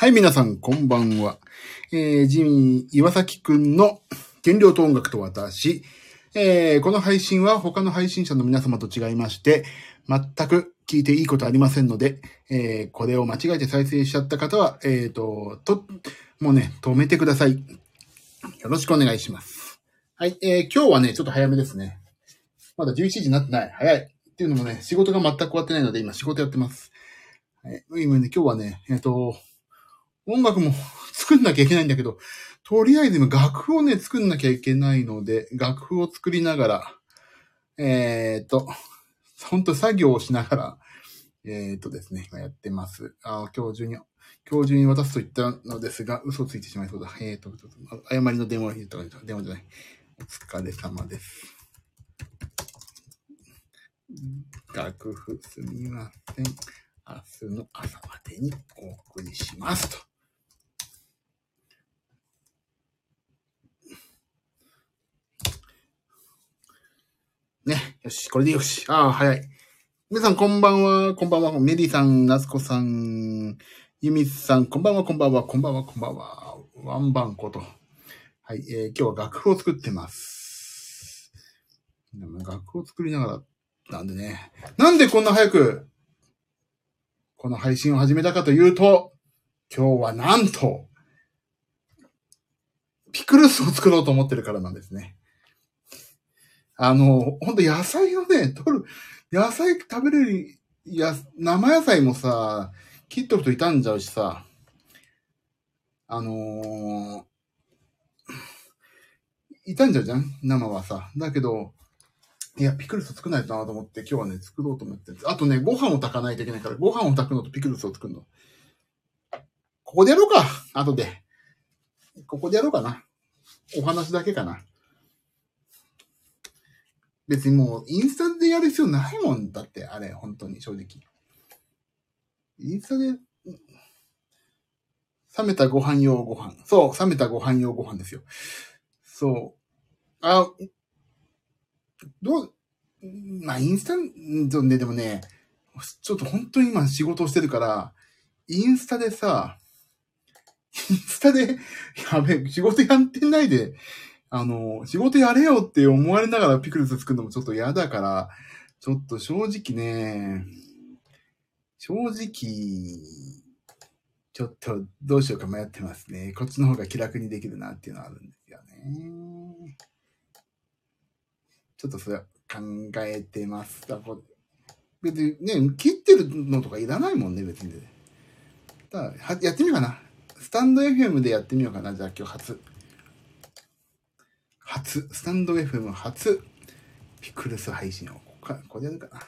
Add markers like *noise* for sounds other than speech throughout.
はい、皆さん、こんばんは。えー、ジミー岩崎くんの原料と音楽と私。えー、この配信は他の配信者の皆様と違いまして、全く聞いていいことありませんので、えー、これを間違えて再生しちゃった方は、えーと、と、もうね、止めてください。よろしくお願いします。はい、えー、今日はね、ちょっと早めですね。まだ11時になってない。早い。っていうのもね、仕事が全く終わってないので、今仕事やってます。はい、今ね、今日はね、えっ、と、音楽も *laughs* 作んなきゃいけないんだけど、とりあえず今楽譜をね、作んなきゃいけないので、楽譜を作りながら、えっ、と、ほんと作業をしながら、えっ、とですね、今やってます。あ今日中に、今日中に渡すと言ったのですが、嘘ついてしまいそうだ。えっ、と、誤りの電話を入れた電話じゃない。お疲れ様です。楽譜すみません。明日の朝までにお送りしますと。ね。よし、これでよし。ああ、早い。皆さんこんばんは。こんばんは。メリーさん、ナスコさん、ユミさん、こんばんは、こんばんは、こんばんは、こんばんは。ワンバンこと。はい、えー、今日は楽譜を作ってます。楽譜を作りながら、なんでね。なんでこんな早く、この配信を始めたかというと、今日はなんと、ピクルスを作ろうと思ってるからなんですね。あの、ほんと野菜をね、取る、野菜食べれる、や、生野菜もさ、切っとくと傷んじゃうしさ、あのー、傷んじゃうじゃん？生はさ。だけど、いや、ピクルス作ないとなと思って、今日はね、作ろうと思ってあとね、ご飯を炊かないといけないから、ご飯を炊くのとピクルスを作るの。ここでやろうか後で。ここでやろうかな。お話だけかな。別にもう、インスタでやる必要ないもんだって、あれ、本当に、正直。インスタで、冷めたご飯用ご飯。そう、冷めたご飯用ご飯ですよ。そう。あ、どう、まあ、インスタ、んそうね、でもね、ちょっと本当に今仕事をしてるから、インスタでさ、インスタで、やべえ、仕事やってないで、あの、仕事やれよって思われながらピクルス作るのもちょっと嫌だから、ちょっと正直ね、正直、ちょっとどうしようか迷ってますね。こっちの方が気楽にできるなっていうのはあるんですよね。ちょっとそれは考えてます。だか別にね、切ってるのとかいらないもんね、別に。だやってみようかな。スタンド FM でやってみようかな。じゃあ今日初。初、スタンド FM 初、ピクルス配信を、ここかこれやるかな。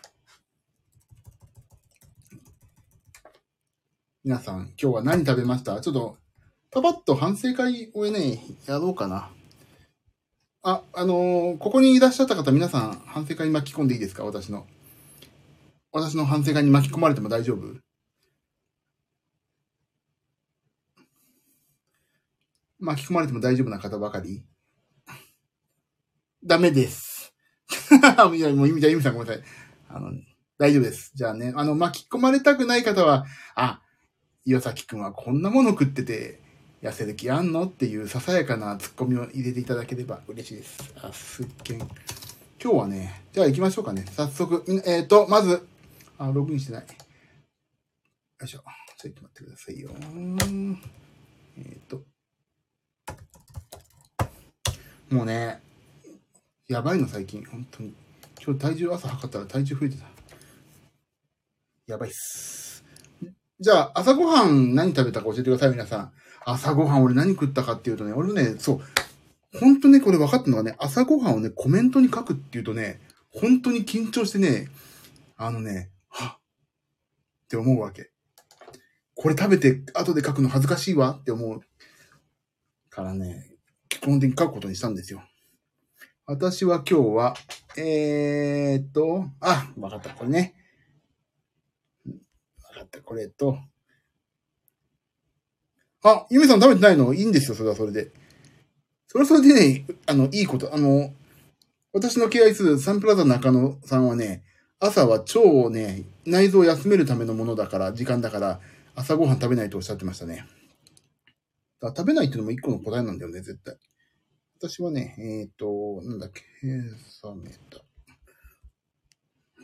皆さん、今日は何食べました？ちょっと、パパッと反省会をね、やろうかな。あ、あのーここにいらっしゃった方、皆さん、反省会に巻き込んでいいですか？私の。私の反省会に巻き込まれても大丈夫？巻き込まれても大丈夫な方ばかり？ダメです。*laughs* いや、もう意味じゃ、意味さんごめんなさい。あの、大丈夫です。じゃあね、あの、巻き込まれたくない方は、あ、岩崎くんはこんなもの食ってて、痩せる気あんのっていうささやかなツッコミを入れていただければ嬉しいです。あ、すっげん。今日はね、じゃあ行きましょうかね。早速、えっ、と、まず、あ、ログインしてない。よいしょ。ちょっと待ってくださいよ。えっ、と。もうね、やばいの最近、本当に。今日体重朝測ったら体重増えてた。やばいっす。じゃあ、朝ごはん何食べたか教えてください、皆さん。朝ごはん俺何食ったかっていうとね、俺ね、そう、本当ね、これ分かったのがね、朝ごはんをね、コメントに書くっていうとね、本当に緊張してね、あのね、はっって思うわけ。これ食べて後で書くの恥ずかしいわって思うからね、基本的に書くことにしたんですよ。私は今日は、えーっと、あ、わかった、これね。わかった、これと。あ、ゆめさん食べてないの？いいんですよ、それはそれで。それはそれでね、あの、いいこと。あの、私の敬愛するサンプラザ中野さんはね、朝は腸をね、内臓を休めるためのものだから、時間だから、朝ごはん食べないとおっしゃってましたね。食べないっていうのも一個の答えなんだよね、絶対。私はね、えっ、と、なんだっけ、えー、冷めた。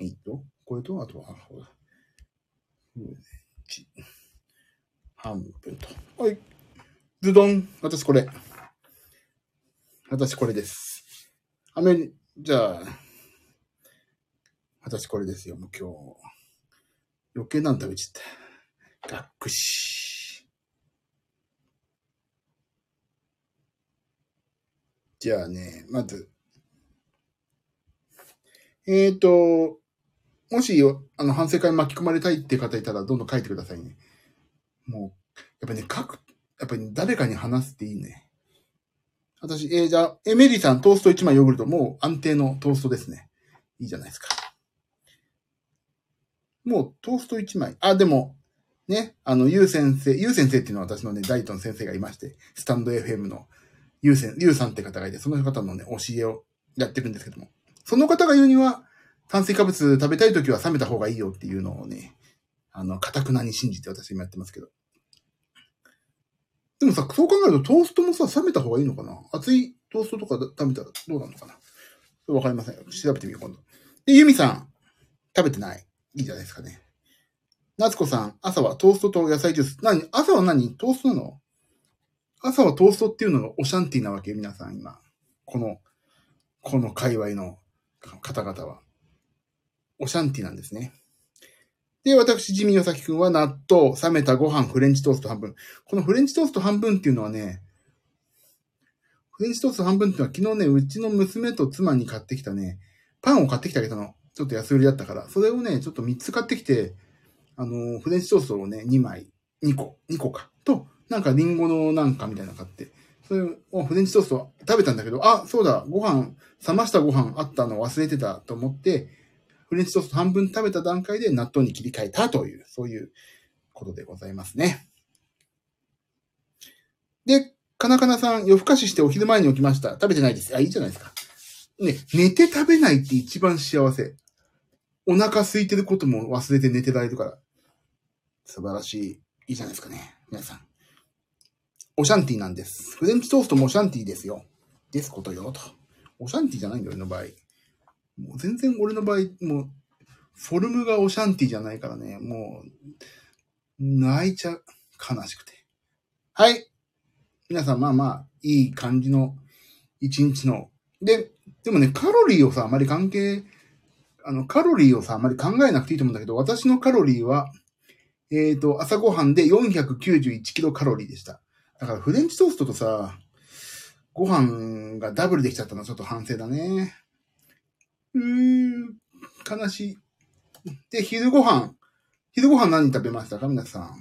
えっと、これと、あとは、ほら、半分と。はい。ズドン私これ。私これです。アメリ、じゃあ、私これですよ、もう今日。余計なん食べちゃった。がっくし。じゃあね、まず。えっ、ー、と、もし、あの、反省会巻き込まれたいって方いたら、どんどん書いてくださいね。もう、やっぱね、書く、やっぱり、誰かに話すっていいね。私、えー、じゃあ、エメリーさん、トースト1枚ヨーグルト、もう安定のトーストですね。いいじゃないですか。もうトースト1枚。あ、でも、ね、あの、ゆう先生、ゆう先生っていうのは私のね、ダイトの先生がいまして、スタンド FM のゆうせん、ゆうさんって方がいて、その方のね、教えをやってるんですけども。その方が言うには、炭水化物食べたいときは冷めた方がいいよっていうのをね、あの、かたくなに信じて私今やってますけど。でもさ、そう考えるとトーストもさ、冷めた方がいいのかな？熱いトーストとか食べたらどうなのかな？わかりません。調べてみよう、今度。で、ゆみさん、食べてない？いいじゃないですかね。夏子さん、朝はトーストと野菜ジュース。何？朝は何？トーストなの？朝はトーストっていうのがオシャンティなわけ皆さん今。この、この界隈の方々は。オシャンティなんですね。で、私、ジミーヨサキくんは納豆、冷めたご飯、フレンチトースト半分。このフレンチトースト半分っていうのはね、フレンチトースト半分っていうのは昨日ね、うちの娘と妻に買ってきたね、パンを買ってきてあげたの。ちょっと安売りだったから。それをね、ちょっと3つ買ってきて、あの、フレンチトーストをね、2枚、2個、2個か。と、なんかリンゴのなんかみたいなの買って、それをフレンチトースト食べたんだけど、あ、そうだ、ご飯、冷ましたご飯あったの忘れてたと思って、フレンチトースト半分食べた段階で納豆に切り替えたという、そういうことでございますね。で、かなかなさん、夜更かししてお昼前に起きました。食べてないです。あ、いいじゃないですか。ね、寝て食べないって一番幸せ。お腹空いてることも忘れて寝てられるから。素晴らしい。いいじゃないですかね。皆さん。オシャンティなんです。フレンチトーストもオシャンティですよ。ですことよ、と。オシャンティじゃないんだよ、俺の場合。もう全然俺の場合、もう、フォルムがオシャンティじゃないからね、もう、泣いちゃ。悲しくて。はい。皆さん、まあまあ、いい感じの一日の。で、でもね、カロリーをさ、あまり関係、あの、カロリーをさ、あまり考えなくていいと思うんだけど、私のカロリーは、えっ、ー、と、朝ごはんで491キロカロリーでした。だからフレンチトーストとさ、ご飯がダブルできちゃったのはちょっと反省だね。うーん、悲しい。で、昼ご飯。昼ご飯何食べましたか皆さ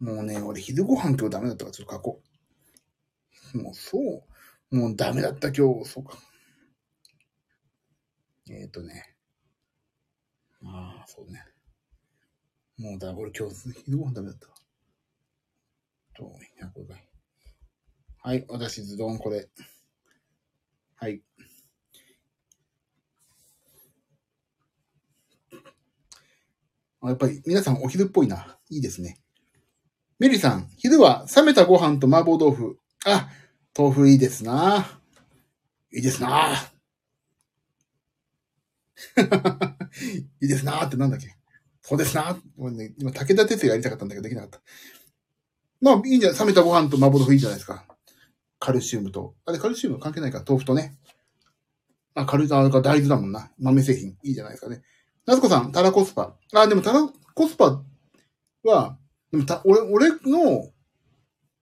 ん？もうね、俺昼ご飯今日ダメだったからちょっと書こう。もうそう。もうダメだった今日。そうか。えっ、ー、とね。ああ、そうね。もうだ、俺今日昼ご飯ダメだった。と、100。はい、私ズドンこれ。はい。やっぱり皆さんお昼っぽいな。いいですね。メリさん、昼は冷めたご飯と麻婆豆腐。あ、豆腐いいですな。いいですな。*laughs* いいですなってなんだっけ？そうですな。もうね、今、武田鉄矢やりたかったんだけどできなかった。まあ、いいんじゃない？冷めたご飯と麻婆豆腐いいじゃないですか？カルシウムと。あれ、カルシウム関係ないか、豆腐とね。あ、カルシウム、大豆だもんな。豆製品。いいじゃないですかね。夏子さん、タラコスパ。あ、でもタラコスパは、でもた、俺、俺の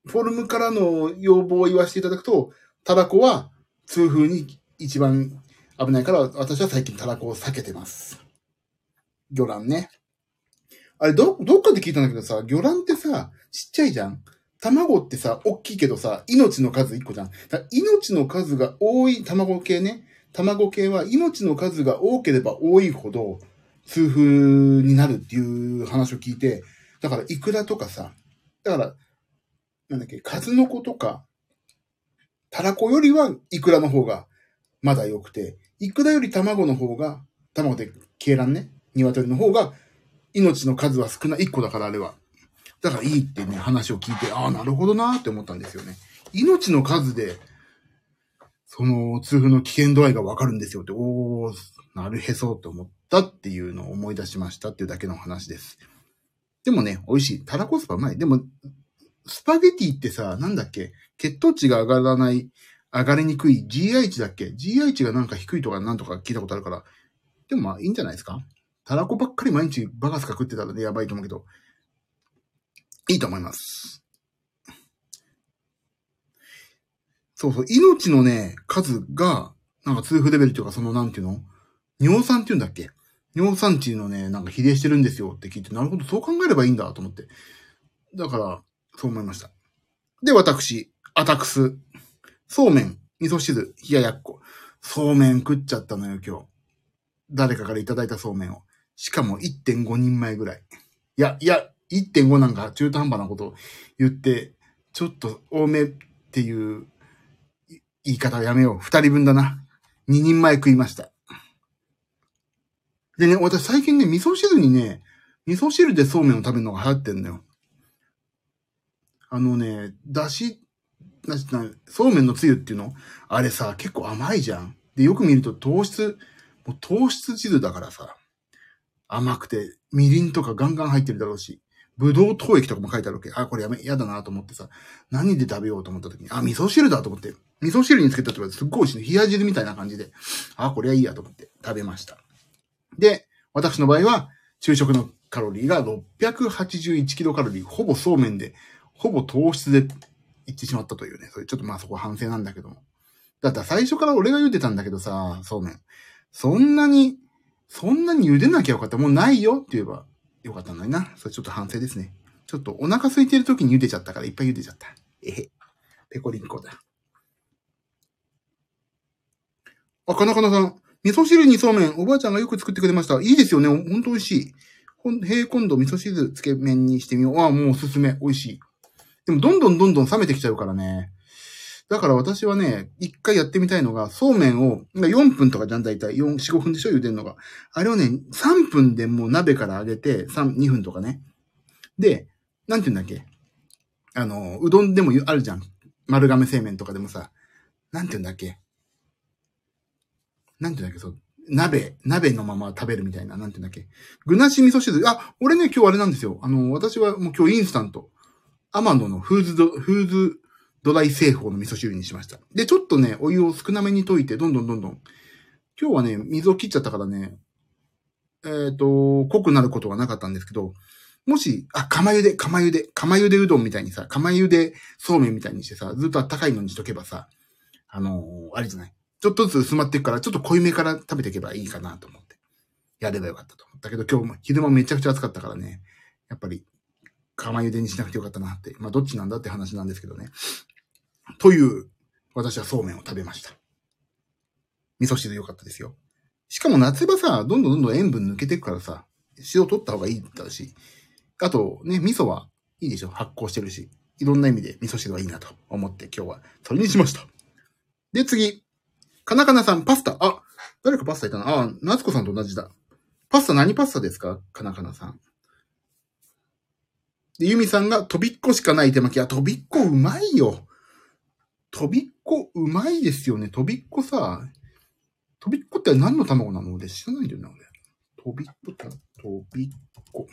フォルムからの要望を言わせていただくと、タラコは痛風に一番危ないから、私は最近タラコを避けてます。魚卵ね。あれ、ど、どっかで聞いたんだけどさ、魚卵ってさ、ちっちゃいじゃん卵ってさ、大きいけどさ、命の数1個じゃん。命の数が多い卵系ね。卵系は命の数が多ければ多いほど、痛風になるっていう話を聞いて、だから、イクラとかさ、だから、なんだっけ、数の子とか、タラコよりはイクラの方がまだ良くて、イクラより卵の方が、卵で鶏卵ね、鶏の方が、命の数は少ない、1個だからあれは。だからいいってね、話を聞いて、ああ、なるほどなって思ったんですよね。命の数で、その痛風の危険度合いがわかるんですよって、おー、なるへそって思ったっていうのを思い出しましたっていうだけの話です。でもね、美味しい。タラコスパうまい。でも、スパゲティってさ、なんだっけ？血糖値が上がらない、上がりにくい GI 値だっけ ?GI 値がなんか低いとかなんとか聞いたことあるから。でもまあいいんじゃないですか？タラコばっかり毎日バカスカ食ってたらね、やばいと思うけど。いいと思います。そうそう、命のね、数が、なんか痛風レベルというか、その、なんていうの？尿酸っていうんだっけ？尿酸値のね、なんか比例してるんですよって聞いて、なるほど、そう考えればいいんだと思って。だから、そう思いました。で、私、アタクス、そうめん、味噌汁、冷ややっこ。そうめん食っちゃったのよ、今日。誰かからいただいたそうめんを。しかも1.5人前ぐらい。いや、いや、1.5なんか中途半端なこと言って、ちょっと多めっていう言い方をやめよう。二人分だな。二人前食いました。でね、私最近ね、味噌汁にね、味噌汁でそうめんを食べるのが流行ってんだよ。あのね、だし、なしな、そうめんのつゆっていうの？あれさ、結構甘いじゃん。で、よく見ると糖質、もう糖質汁だからさ、甘くて、みりんとかガンガン入ってるだろうし、ぶどう糖液とかも書いてあるわけ。あ、これやめ、やだなと思ってさ、何で食べようと思った時に、あ、味噌汁だと思って、味噌汁につけたってことかすっごい美味しいね。冷や汁みたいな感じで、あ、これはいいやと思って食べました。で、私の場合は、昼食のカロリーが681キロカロリー、ほぼそうめんで、ほぼ糖質でいってしまったというね。それちょっとまあそこ反省なんだけども。だったら最初から俺が茹でたんだけどさ、そうめん。そんなに、そんなに茹でなきゃよかった。もうないよって言えばよかったのにな。それちょっと反省ですね。ちょっとお腹空いてる時に茹でちゃったからいっぱい茹でちゃった。えへ。ペコリンコだ。あ、かなかなさん。味噌汁にそうめん、おばあちゃんがよく作ってくれました。いいですよね。ほんと美味しい。ほん、へ今度味噌汁つけ麺にしてみよう。あ、もうおすすめ。美味しい。でもどんどんどんどん冷めてきちゃうからね。だから私はね、一回やってみたいのが、そうめんを、4分とかじゃん、だいたい4、4、5分でしょ茹でるのが。あれをね、3分でもう鍋から揚げて、3、2分とかね。で、なんて言うんだっけあの、うどんでもあるじゃん。丸亀製麺とかでもさ、なんて言うんだっけなんて言うんだっけ、そう、鍋、鍋のまま食べるみたいな、なんて言うんだっけ。具なし味噌汁。あ、俺ね、今日あれなんですよ。あの、私はもう今日インスタント。アマンドのフーズド、フーズドライ製法の味噌汁にしました。で、ちょっとね、お湯を少なめに溶いて、どんどんどんどん。今日はね、水を切っちゃったからね、えっ、ー、と、濃くなることがなかったんですけど、もし、あ、釜茹で、釜茹で、釜茹でうどんみたいにさ、釜茹でそうめんみたいにしてさ、ずっとあったかいのにしとけばさ、あのー、あれじゃない。ちょっとずつ薄まっていくから、ちょっと濃いめから食べていけばいいかなと思って。やればよかったと思ったけど、今日も昼間めちゃくちゃ暑かったからね、やっぱり、釜茹でにしなくてよかったなって。まあ、どっちなんだって話なんですけどね。という、私はそうめんを食べました。味噌汁良かったですよ。しかも夏場さ、どんどんどんどん塩分抜けていくからさ、塩取った方がいいだし、あとね、味噌はいいでしょ発酵してるし。いろんな意味で味噌汁はいいなと思って今日はそれにしました。で、次。かなかなさん、パスタ。あ、誰かパスタいたな。あ、夏子さんと同じだ。パスタ何パスタですか？かなかなさん。で、ゆみさんが、とびっこしかない手巻き。あ、とびっこうまいよ。とびっこうまいですよね。とびっこさ、とびっこって何の卵なの俺知らないんだよな、俺。とびっこた、とびっこ。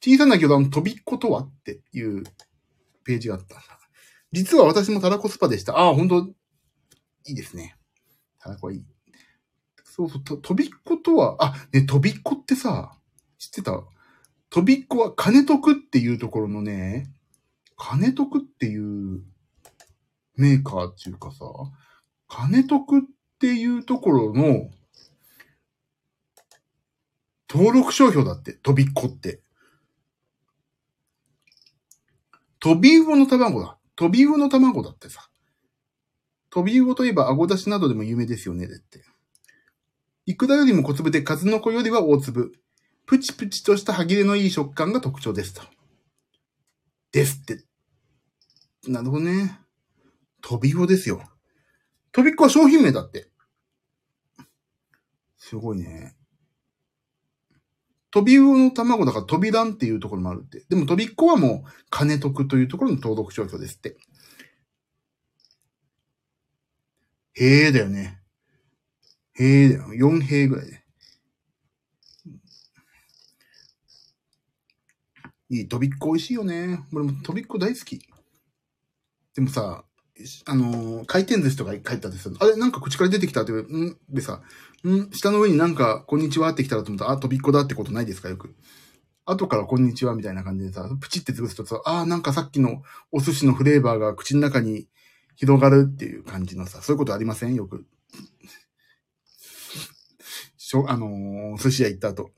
小さな魚団、とびっことはっていうページがあった。実は私もタラコスパでした。ああ、本当いいですね。タラコはいい。そうそう、と、とびっことは、あ、ね、とびっこってさ、知ってた？とびっこは金徳っていうところのね、金徳っていうメーカーっていうかさ、金徳っていうところの登録商標だって、とびっこって。飛び魚の卵だ。飛び魚の卵だってさ。飛び魚といえば顎出しなどでも有名ですよね、だって。イクラよりも小粒で数の子よりは大粒。プチプチとした歯切れのいい食感が特徴ですと。ですって。なるほどね。飛び魚ですよ。飛びっこは商品名だって。すごいね。飛び魚の卵だから飛び卵っていうところもあるって。でも飛びっ子はもう、金得というところの登録商標ですって。へえだよね。へえだよ。4平ぐらいで。いい、飛びっこ美味しいよね。俺も飛びっこ大好き。でもさ、あのー回転寿司とか帰ったんですよ。あれ、なんか口から出てきたって、うん？でさ、ん？下の上になんか、こんにちはって来たらと思ったら、あ、飛びっこだってことないですか？よく。後からこんにちはみたいな感じでさ、プチって潰すとさ、あーなんかさっきのお寿司のフレーバーが口の中に広がるっていう感じのさ、そういうことありません？よく。しょ、あのー寿司屋行った後。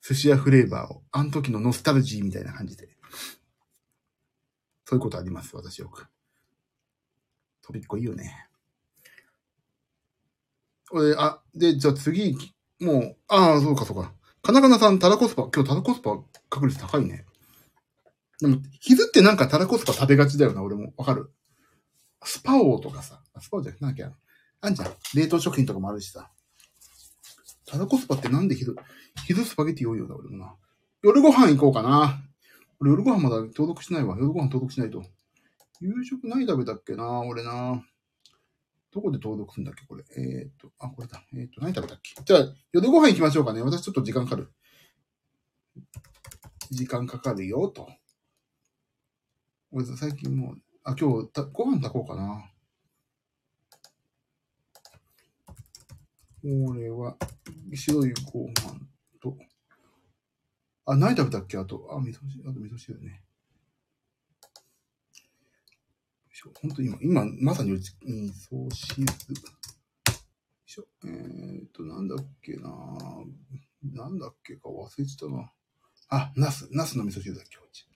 寿司屋フレーバーを、あの時のノスタルジーみたいな感じで。そういうことあります、私よく。飛びっこいいよね。俺、あ、で、じゃあ次、もう、ああ、そうかそうか。かなかなさん、タラコスパ、今日タラコスパ確率高いね。でも、昼ってなんかタラコスパ食べがちだよな、俺も。わかる？スパオーとかさ。スパオじゃなきゃ。あんじゃん。冷凍食品とかもあるしさ。タラコスパってなんで昼、昼スパゲティ多いようだ、俺もな。夜ご飯行こうかな。俺夜ご飯まだ登録しないわ。夜ご飯登録しないと。夕食何食べたっけな、俺な。どこで登録するんだっけ、これ。えー、っと、あ、これだ。えー、っと、何食べたっけ。じゃあ、夜ご飯行きましょうかね。私ちょっと時間かかる。時間かかるよ、と。俺最近もう、あ、今日た、ご飯炊こうかな。俺は、白いご飯と、あ、何食べたっけ？あと、あ、味噌汁、あと味噌汁ね。本当に今、今、まさにうち、味噌汁。よいし。えーっと、なんだっけななんだっけか忘れてたな。あ、ナス、ナスの味噌汁だ、今日。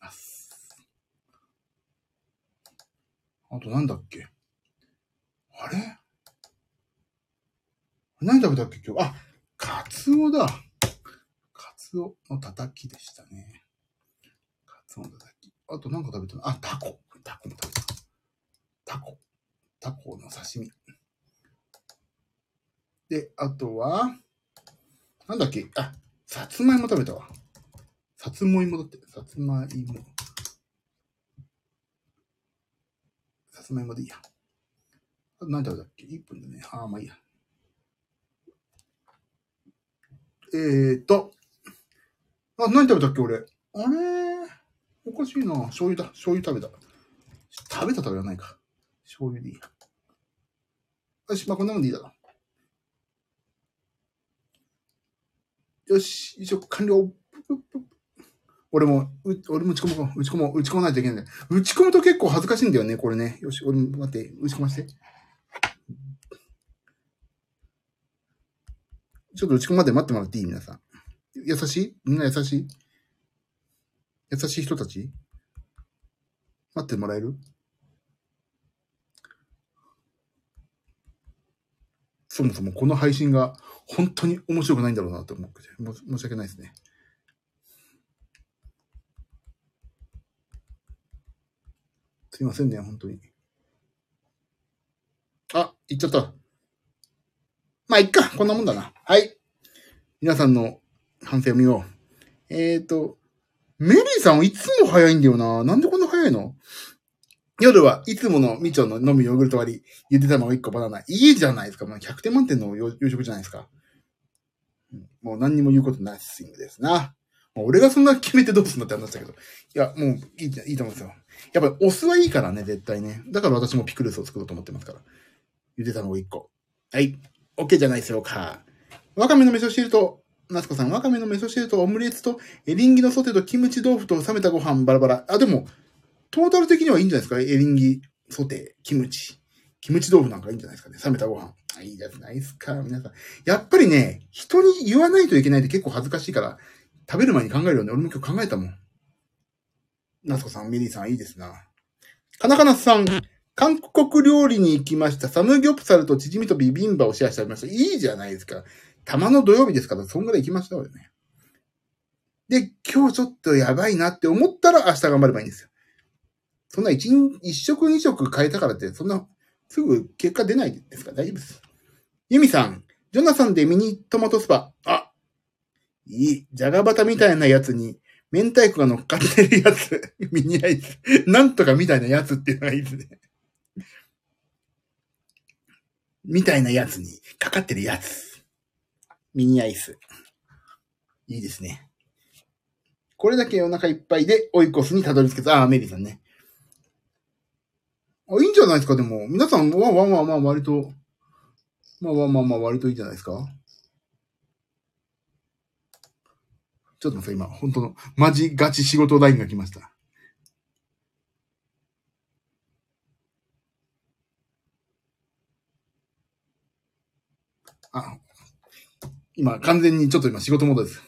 ナス。あとなんだっけ？あれ？何食べたっけ今日？あ、カツオだ。カツオのたたきでしたね。カツオのたたき。あと何か食べたの？あ、タコ。タコも食べた。タコ。タコの刺身。で、あとは、なんだっけ？あ、さつまいも食べたわ。さつまいもだって。さつまいも。さつまいもでいいや。あと何食べたっけ ?1 分でね。ああ、まあいいや。えーと。あ、何食べたっけ俺？あれ？おかしいな。醤油だ。醤油食べた。食べた食べはないか。醤油でいいや。よし、まあこんなもんでいいだろ。よし、以上完了。俺も、う俺も打ち込もう。打ち込もう。打ち込まないといけないんだよ。打ち込むと結構恥ずかしいんだよね、これね。よし、俺も待って、打ち込ませて。ちょっと打ち込むまで待ってもらっていい？皆さん。優しい？みんな優しい？優しい人たち？待ってもらえる？そもそもこの配信が本当に面白くないんだろうなと思って、申し訳ないですね。すいませんね、本当に。あ、行っちゃった。まあ、いっか。こんなもんだな。はい。皆さんの反省を見よう。えーと、メリーさんはいつも早いんだよな。なんでこんな早いの？夜はいつものみちょの飲むヨーグルト割り、ゆで卵1個バナナ。いいじゃないですか。もう100点満点の夕食じゃないですか。もう何にも言うことないスイングですな。もう俺がそんな決めてどうすんだって話だけど。いや、もういいいいと思うんですよ。やっぱりお酢はいいからね、絶対ね。だから私もピクルスを作ろうと思ってますから。ゆで卵1個。はい。OK じゃないでしょうか。わかめの味噌汁と、夏子さん、わかめの味噌汁とオムレツと、エリンギのソテーとキムチ豆腐と冷めたご飯バラバラ。あ、でも、トータル的にはいいんじゃないですか？エリンギ、ソテー、キムチ。キムチ豆腐なんかいいんじゃないですかね？冷めたご飯。いいじゃないですか、皆さん。やっぱりね、人に言わないといけないって結構恥ずかしいから、食べる前に考えるよね。俺も今日考えたもん。夏子さん、ミリーさん、いいですな。かなかなさん、韓国料理に行きました。サムギョプサルとチヂミとビビンバをシェアしてありました。いいじゃないですか。たまの土曜日ですから、そんぐらい行きましたよね。で、今日ちょっとやばいなって思ったら明日頑張ればいいんですよ。そんな一、一食二食変えたからって、そんな、すぐ結果出ないですか大丈夫です。ユミさん、ジョナサンでミニトマトスパ。あ、いい。じゃがバタみたいなやつに、明太子が乗っかってるやつ。*laughs* ミニアイス。なんとかみたいなやつっていうのがいいですね。みたいなやつにかかってるやつ。ミニアイス。いいですね。これだけお腹いっぱいでオイコスにたどり着けた。ああ、メリーさんね。あ、いいんじゃないですか、でも。皆さん、わわわわ割と、まあまあまあまあ割といいんじゃないですか。ちょっと待って、今、本当の、マジガチ仕事ラインが来ました。あ、今、完全にちょっと今仕事モードです。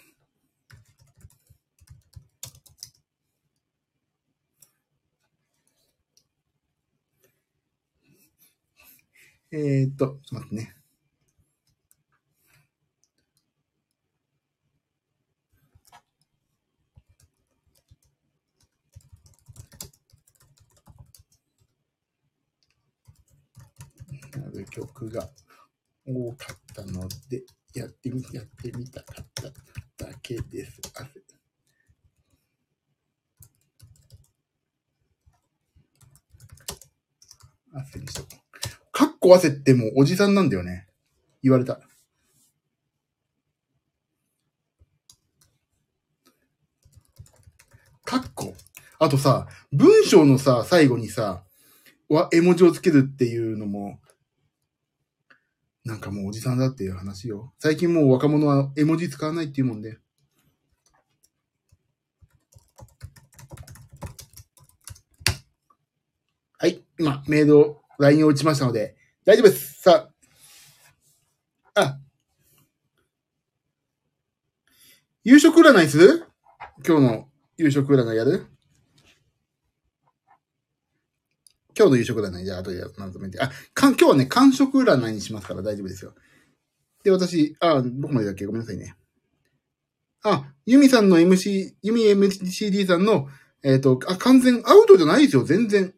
えー、っと、ちょっと待ってね。なる曲が多かったので、やってみ、やってみたかっただけです。あ汗にしとこう。かっこ汗ってもうおじさんなんだよね。言われた。かっこ。あとさ、文章のさ、最後にさ、絵文字をつけるっていうのも、なんかもうおじさんだっていう話よ。最近もう若者は絵文字使わないっていうもんで。はい。今、メイド、LINE を打ちましたので、大丈夫です。さあ。あ。夕食占いする？今日の夕食占いやる？今日の夕食占い、じゃあ後でまとめて。あ、かん、今日はね、完食占いにしますから大丈夫ですよ。で、私、あ、僕までだっけごめんなさいね。あ、ユミさんの MC、ユミ MCD さんの、えっ、と、あ、完全アウトじゃないですよ、全然。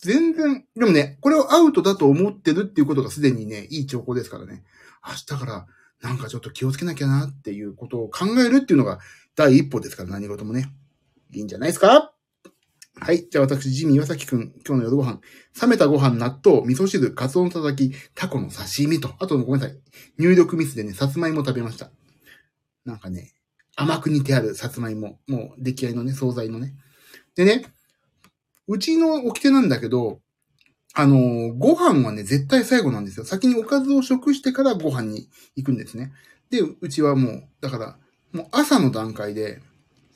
全然、でもね、これをアウトだと思ってるっていうことがすでにね、いい兆候ですからね。明日から、なんかちょっと気をつけなきゃなっていうことを考えるっていうのが第一歩ですから、何事もね。いいんじゃないですか？はい。じゃあ私、ジミー岩崎くん、今日の夜ご飯。冷めたご飯、納豆、味噌汁、カツオのたたき、タコの刺身と、あとごめんなさい。入力ミスでね、さつまいも食べました。なんかね、甘く煮てあるさつまいも。もう出来合いのね、惣菜のね。でね、うちの掟なんだけど、あのーご飯はね、絶対最後なんですよ。先におかずを食してからご飯に行くんですね。で、うちはもう、だから、もう朝の段階で、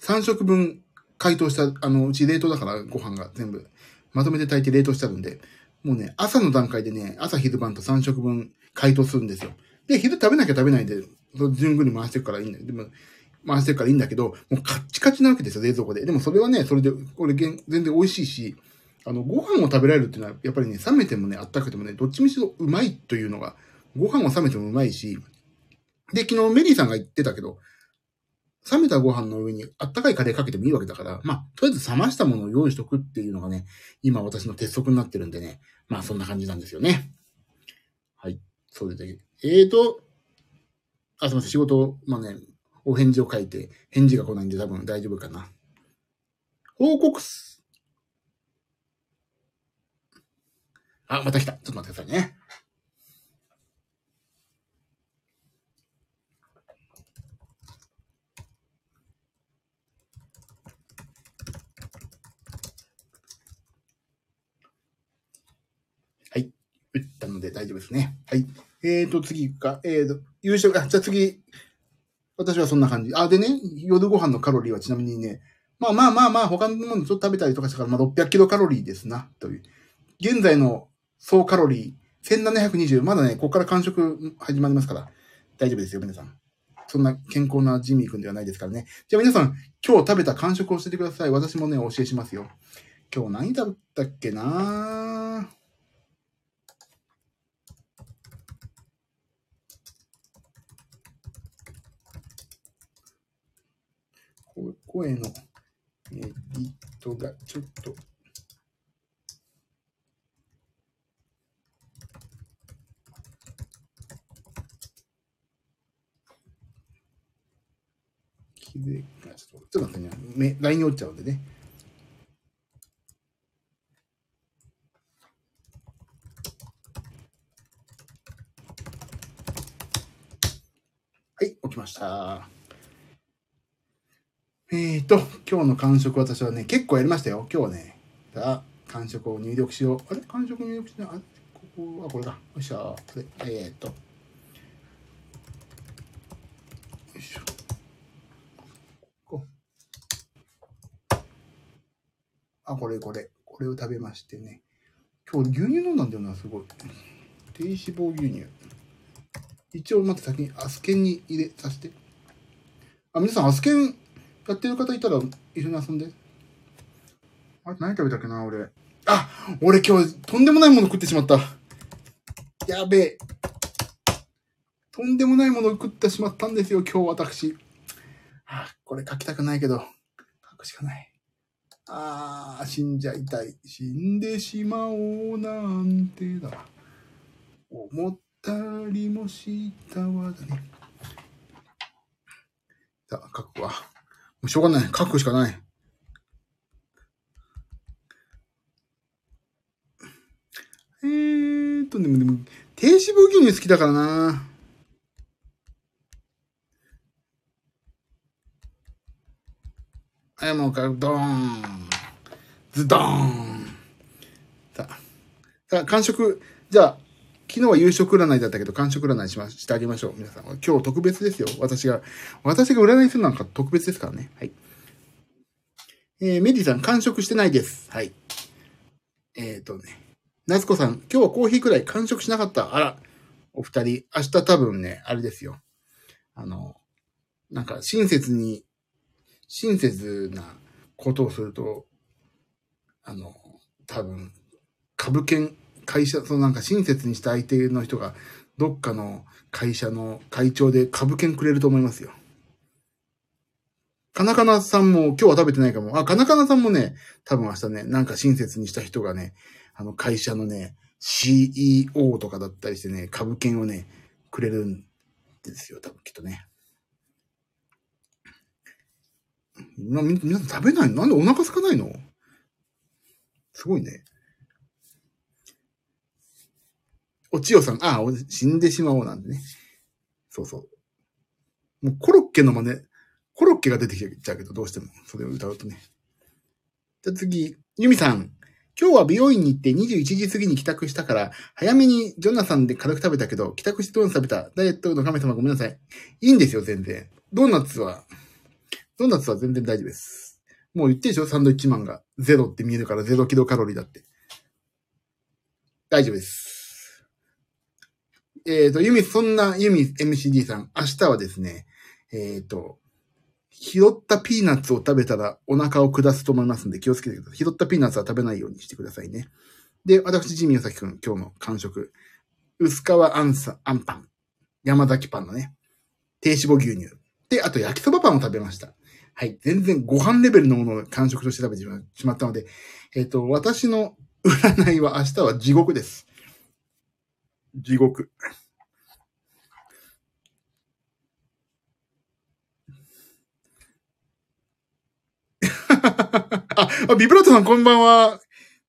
3食分解凍した、あの、うち冷凍だからご飯が全部、まとめて炊いて冷凍してあるんで、もうね、朝の段階でね、朝昼晩と3食分解凍するんですよ。で、昼食べなきゃ食べないで、それ順繰り回してるからいいんだよ。でも、回してるからいいんだけど、もうカッチカチなわけですよ、冷蔵庫で。でもそれはね、それで、これ全然美味しいし、あの、ご飯を食べられるっていうのは、やっぱりね、冷めてもね、あったかくてもね、どっちみちうまいというのが、ご飯は冷めてもうまいし、で、昨日メリーさんが言ってたけど、冷めたご飯の上にあったかいカレーかけてもいいわけだから、まあ、とりあえず冷ましたものを用意しとくっていうのがね、今私の鉄則になってるんでね、まあそんな感じなんですよね。はい。それで、えーと、あ、すみません、仕事、まあね、お返事を書いて、返事が来ないんで多分大丈夫かな。報告す。あ、また来た。ちょっと待ってくださいね。はい。打ったので大丈夫ですね。はい。えーと、次か。えーと、優勝、あ、じゃあ次。私はそんな感じ。あ、でね、夜ご飯のカロリーはちなみにね、まあまあまあまあ、他のものちょっと食べたりとかしたから、まあ600キロカロリーですな、という。現在の総カロリー、1720。まだね、ここから完食始まりますから、大丈夫ですよ、皆さん。そんな健康なジミー君ではないですからね。じゃあ皆さん、今日食べた完食を教えてください。私もね、お教えしますよ。今日何食べたっけなこ声のエディットがちょっと気づいちょっと、ちょっと待ってね。め LINE に落ちちゃうんでね。はい、起きました。えーと、今日の完食私はね、結構やりましたよ。今日はね、あ、完食を入力しよう。あれ完食入力しない。あここ、あ、これだ。よっしゃこれ、えーと。よいしょ。こうあ、これこれ。これを食べましてね。今日牛乳飲んだんだよな、すごい。低脂肪牛乳。一応、まず先にアスケンに入れさせて。あ、皆さん、アスケンやってる方いたら一緒に遊んで。あれ、何食べたっけな、俺。あ、俺今日、とんでもないもの食ってしまった。やべえ。とんでもないものを食ってしまったんですよ、今日私。あ、これ書きたくないけど、書くしかない。あー、死んじゃいたい。死んでしまおうなんてだ。思ったりもしたわだね。さあ、書くわ。うしょうがない。書くしかない。えーっと、でも、でも、低脂肪牛乳好きだからな。はい、もうか、ドーン。ズドーン。さあ、さあ、完食。じゃあ、昨日は夕食占いだったけど、完食占いしま、してあげましょう。皆さん。今日特別ですよ。私が、私が占いするなんか特別ですからね。はい。えー、メディさん、完食してないです。はい。えっ、ー、とね。夏子さん、今日はコーヒーくらい完食しなかった。あら、お二人、明日多分ね、あれですよ。あの、なんか親切に、親切なことをすると、あの、多分、株券、会社、そのなんか親切にした相手の人が、どっかの会社の会長で株券くれると思いますよ。かなかなさんも今日は食べてないかも。あ、かなかなさんもね、多分明日ね、なんか親切にした人がね、あの会社のね、CEO とかだったりしてね、株券をね、くれるんですよ、多分きっとね。な、み、皆さん食べないの？なんでお腹空かないの？すごいね。おちよさん、ああ、死んでしまおうなんでね。そうそう。もうコロッケの真似、コロッケが出てきちゃうけど、どうしても。それを歌うとね。じゃあ次、ユミさん。今日は美容院に行って21時過ぎに帰宅したから、早めにジョナサンで軽く食べたけど、帰宅してドーナツ食べた。ダイエットの神様ごめんなさい。いいんですよ、全然。ドーナツは、ドーナツは全然大丈夫です。もう言ってでしょ？サンドイッチマンが。ゼロって見えるからゼロキロカロリーだって。大丈夫です。えっ、ー、と、ユミ、そんなユミ MCD さん、明日はですね、えっ、ー、と、拾ったピーナッツを食べたらお腹を下すと思いますんで気をつけてください。拾ったピーナッツは食べないようにしてくださいね。で、私、ジミーヨサキくん、今日の完食。薄皮あんさ、あんパン。山崎パンのね。低脂肪牛乳。で、あと焼きそばパンを食べました。はい。全然ご飯レベルのものを完食として食べてしまったので、えっ、ー、と、私の占いは明日は地獄です。地獄。*laughs* あ、ビブラートさんこんばんは。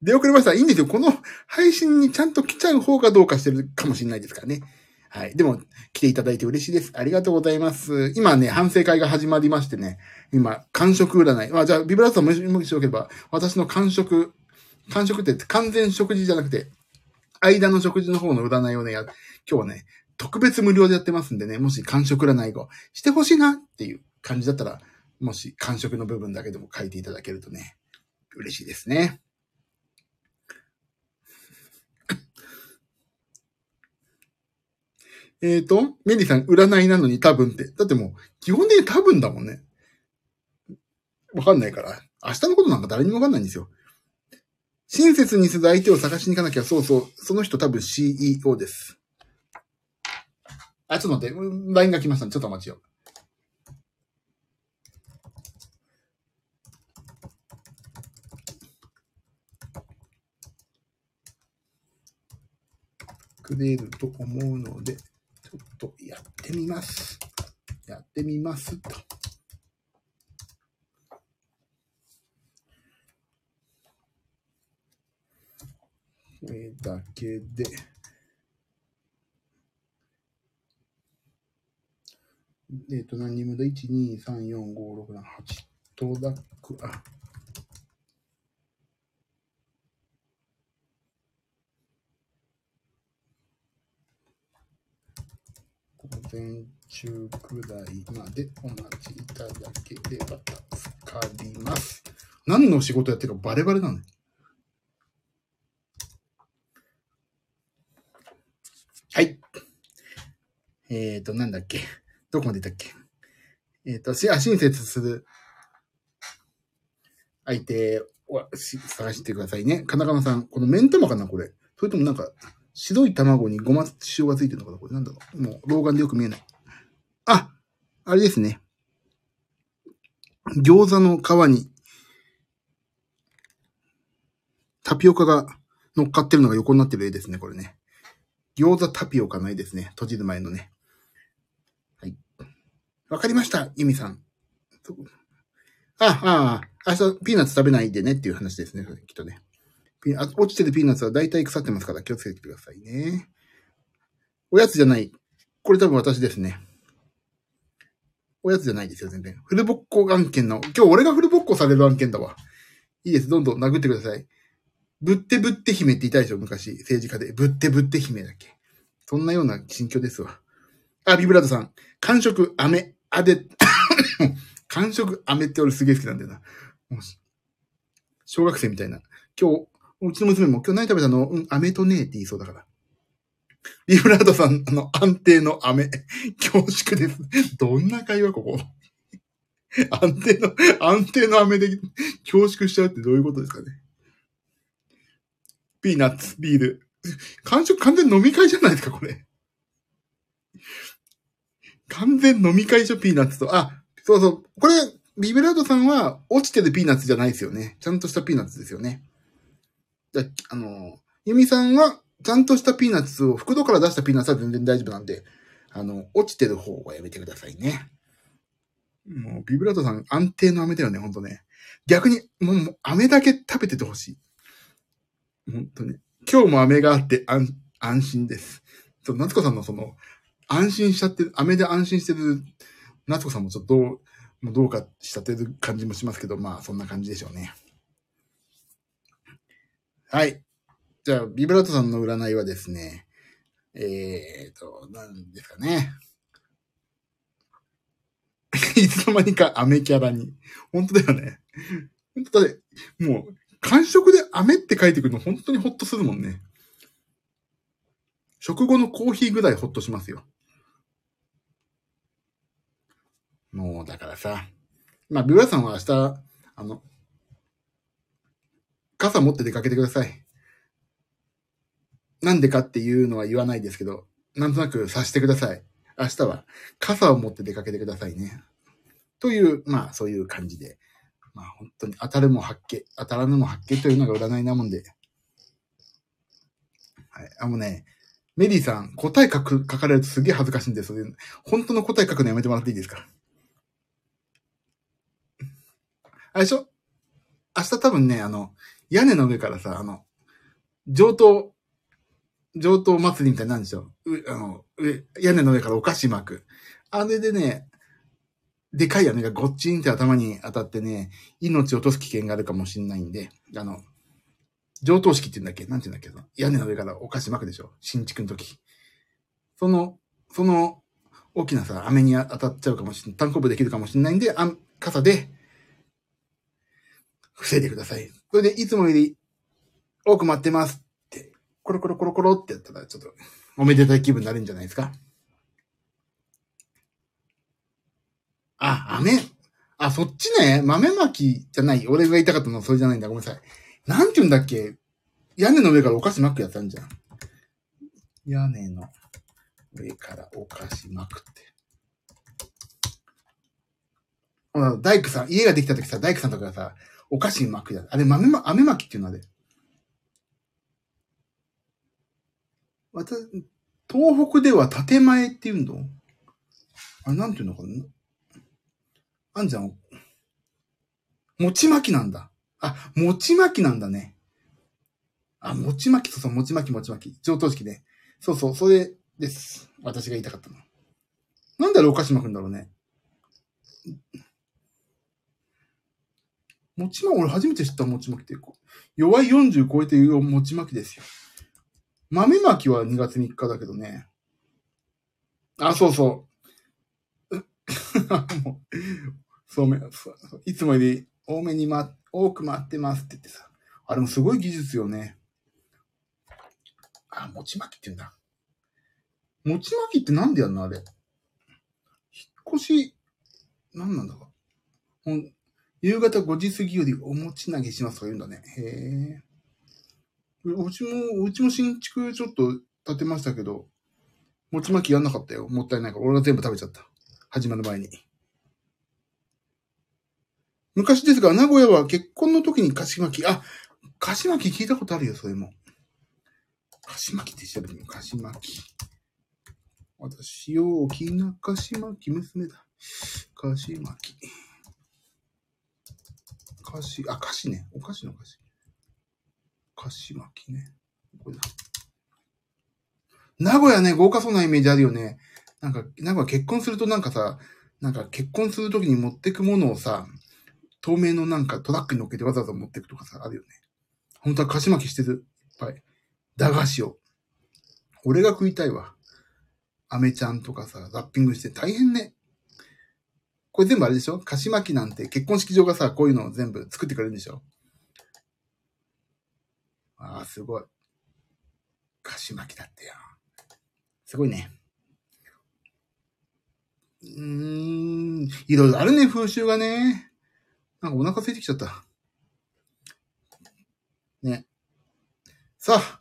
出遅れました。いいんですよ。この配信にちゃんと来ちゃう方がどうかしてるかもしれないですからね。はい。でも、来ていただいて嬉しいです。ありがとうございます。今ね、反省会が始まりましてね、今、完食占い。まあ、じゃあ、ビブラートさんもしもしよければ、私の完食、完食って完全食事じゃなくて、間の食事の方の占いをね、今日はね、特別無料でやってますんでね、もし完食占いをしてほしいなっていう感じだったら、もし完食の部分だけでも書いていただけるとね、嬉しいですね。えっと、メリーさん、占いなのに多分って。だってもう、基本的に多分だもんね。わかんないから。明日のことなんか誰にもわかんないんですよ。親切にする相手を探しに行かなきゃ、そうそう。その人多分 CEO です。あ、ちょっと待って。LINE が来ましたね。ちょっとお待ちよ。くれると思うので、ちょっとやってみます。やってみますと。だけで、えっ、と、何人分だ ?1、2、3、4、5、6、7、8。トダック、あ。午前中くらいまでお待ちいただければ助かります。何の仕事やってるかバレバレなのよはい。えっ、ー、と、なんだっけ？どこまでいったっけ？えっ、と、し、あ、親切する相手をし探してくださいね。カナカナさん。この目ん玉かなこれ。それともなんか、白い卵にごま塩がついてるのかなこれなんだろう。もう、老眼でよく見えない。ああれですね。餃子の皮に、タピオカが乗っかってるのが横になってる絵ですね、これね。餃子タピオカの絵ですね。閉じる前のね。はい。わかりました、ユミさん。あ、ああ、明日ピーナッツ食べないでねっていう話ですね、きっとね。落ちてるピーナッツは大体腐ってますから気をつけてくださいね。おやつじゃない。これ多分私ですね。おやつじゃないですよ、全然。フルボッコ案件の、今日俺がフルボッコされる案件だわ。いいです、どんどん殴ってください。ぶってぶって姫って言いたいでしょ、昔、政治家で。ぶってぶって姫だっけ？そんなような心境ですわ。あ、ビブラードさん。完食、飴、あで、*coughs* 完食、飴って俺すげえ好きなんだよな。小学生みたいな。今日、うちの娘も今日何食べたの？うん、飴とねえって言いそうだから。ビブラードさん、あの、安定の飴。恐縮です。どんな会話ここ？安定の、安定の飴で恐縮しちゃうってどういうことですかね？ピーナッツ、ビール。完食完全飲み会じゃないですか、これ。完全飲み会でしょ、ピーナッツと。あ、そうそう。これ、ビブラードさんは落ちてるピーナッツじゃないですよね。ちゃんとしたピーナッツですよね。じゃあの、ユミさんは、ちゃんとしたピーナッツを、袋から出したピーナッツは全然大丈夫なんで、あの、落ちてる方はやめてくださいね。もう、ビブラードさん安定の飴だよね、ほんとね。逆に、もう飴だけ食べててほしい。本当に。今日も飴があって安、安心です。そう、夏子さんのその、安心しちゃってる、飴で安心してる、夏子さんもちょっとどう、もうどうかしちゃってる感じもしますけど、まあ、そんな感じでしょうね。はい。じゃあ、ビブラートさんの占いはですね、えーと、何ですかね。*laughs* いつの間にかアメキャラに。本当だよね。本当だね。もう、感触でアメって書いてくるの本当にホッとするもんね。食後のコーヒーぐらいホッとしますよ。もう、だからさ。まあ、ビブラさんは明日、あの、傘持って出かけてください。なんでかっていうのは言わないですけど、なんとなく察してください。明日は傘を持って出かけてくださいね。という、まあそういう感じで。まあ本当に当たるも発見、当たらぬも発見というのが占いなもんで。はい。あのね、メリーさん、答え書く、書かれるとすげえ恥ずかしいんです。本当の答え書くのやめてもらっていいですか？あれでしょ？明日多分ね、あの、屋根の上からさ、あの、上等、上等祭りみたいなんでしょ？う、あの、上、屋根の上からお菓子巻く。あれでね、でかい屋根がごっちんって頭に当たってね、命を落とす危険があるかもしれないんで、あの、上等式って言うんだっけ？なんて言うんだっけ？屋根の上からお菓子巻くでしょ？新築の時。その、その、大きなさ、飴に当たっちゃうかもしれない。単行部できるかもしれないんで、あん傘で、防いでください。それで、いつもより多く待ってますって、コロコロコロコロってやったら、ちょっと、おめでたい気分になるんじゃないですか？あ、飴。あ、そっちね。豆まきじゃない。俺が言いたかったのはそれじゃないんだ。ごめんなさい。なんて言うんだっけ屋根の上からお菓子巻くやつあるじゃん。屋根の上からお菓子巻くって。ほら、大工さん、家ができた時さ、大工さんとかがさ、お菓子巻くやつ。あれ、豆ま、飴巻きっていうのあれ。私、東北では建前って言うの？あれ、なんて言うのかな？あんじゃん。餅巻きなんだ。あ、餅巻きなんだね。あ、餅巻き、そうそう、餅巻き、餅巻き。上等式ね。そうそう、それです。私が言いたかったの。なんであれお菓子巻くんだろうね。餅巻き、俺初めて知った餅巻きって、こう弱い40超えて言う餅巻きですよ。豆巻きは2月3日だけどね。あ、そうそう。も *laughs* うそうめ、そうそういつもより多めにま、多く回ってますって言ってさ。あれもすごい技術よね。あ、餅巻きって言うんだ。餅巻きってなんでやんの？あれ。引っ越し、なんなんだか。ほん夕方5時過ぎよりお餅投げしますとか言うんだね。へえ。ううちも、うちも新築ちょっと建てましたけど、餅巻きやんなかったよ。もったいないから。俺が全部食べちゃった。始まる前に。昔ですが、名古屋は結婚の時に菓子巻き、あ、菓子巻き聞いたことあるよ、それも。菓子巻きって調べてみよう。菓子巻き。私、大きな菓子巻き娘だ。菓子巻き。菓子、あ、菓子ね。お菓子の菓子。菓子巻きね。これだ。名古屋ね、豪華そうなイメージあるよね。なんか、名古屋結婚するとなんかさ、なんか結婚するときに持ってくものをさ、透明のなんかトラックに乗っけてわざわざ持っていくとかさ、あるよね。本当は菓子巻きしてる。いっぱい。駄菓子を。俺が食いたいわ。アメちゃんとかさ、ラッピングして大変ね。これ全部あれでしょ？菓子巻きなんて結婚式場がさ、こういうのを全部作ってくれるんでしょ？ああ、すごい。菓子巻きだってよ。すごいね。うーん、いろいろあるね、風習がね。なんかお腹空いてきちゃった。ね。さあ、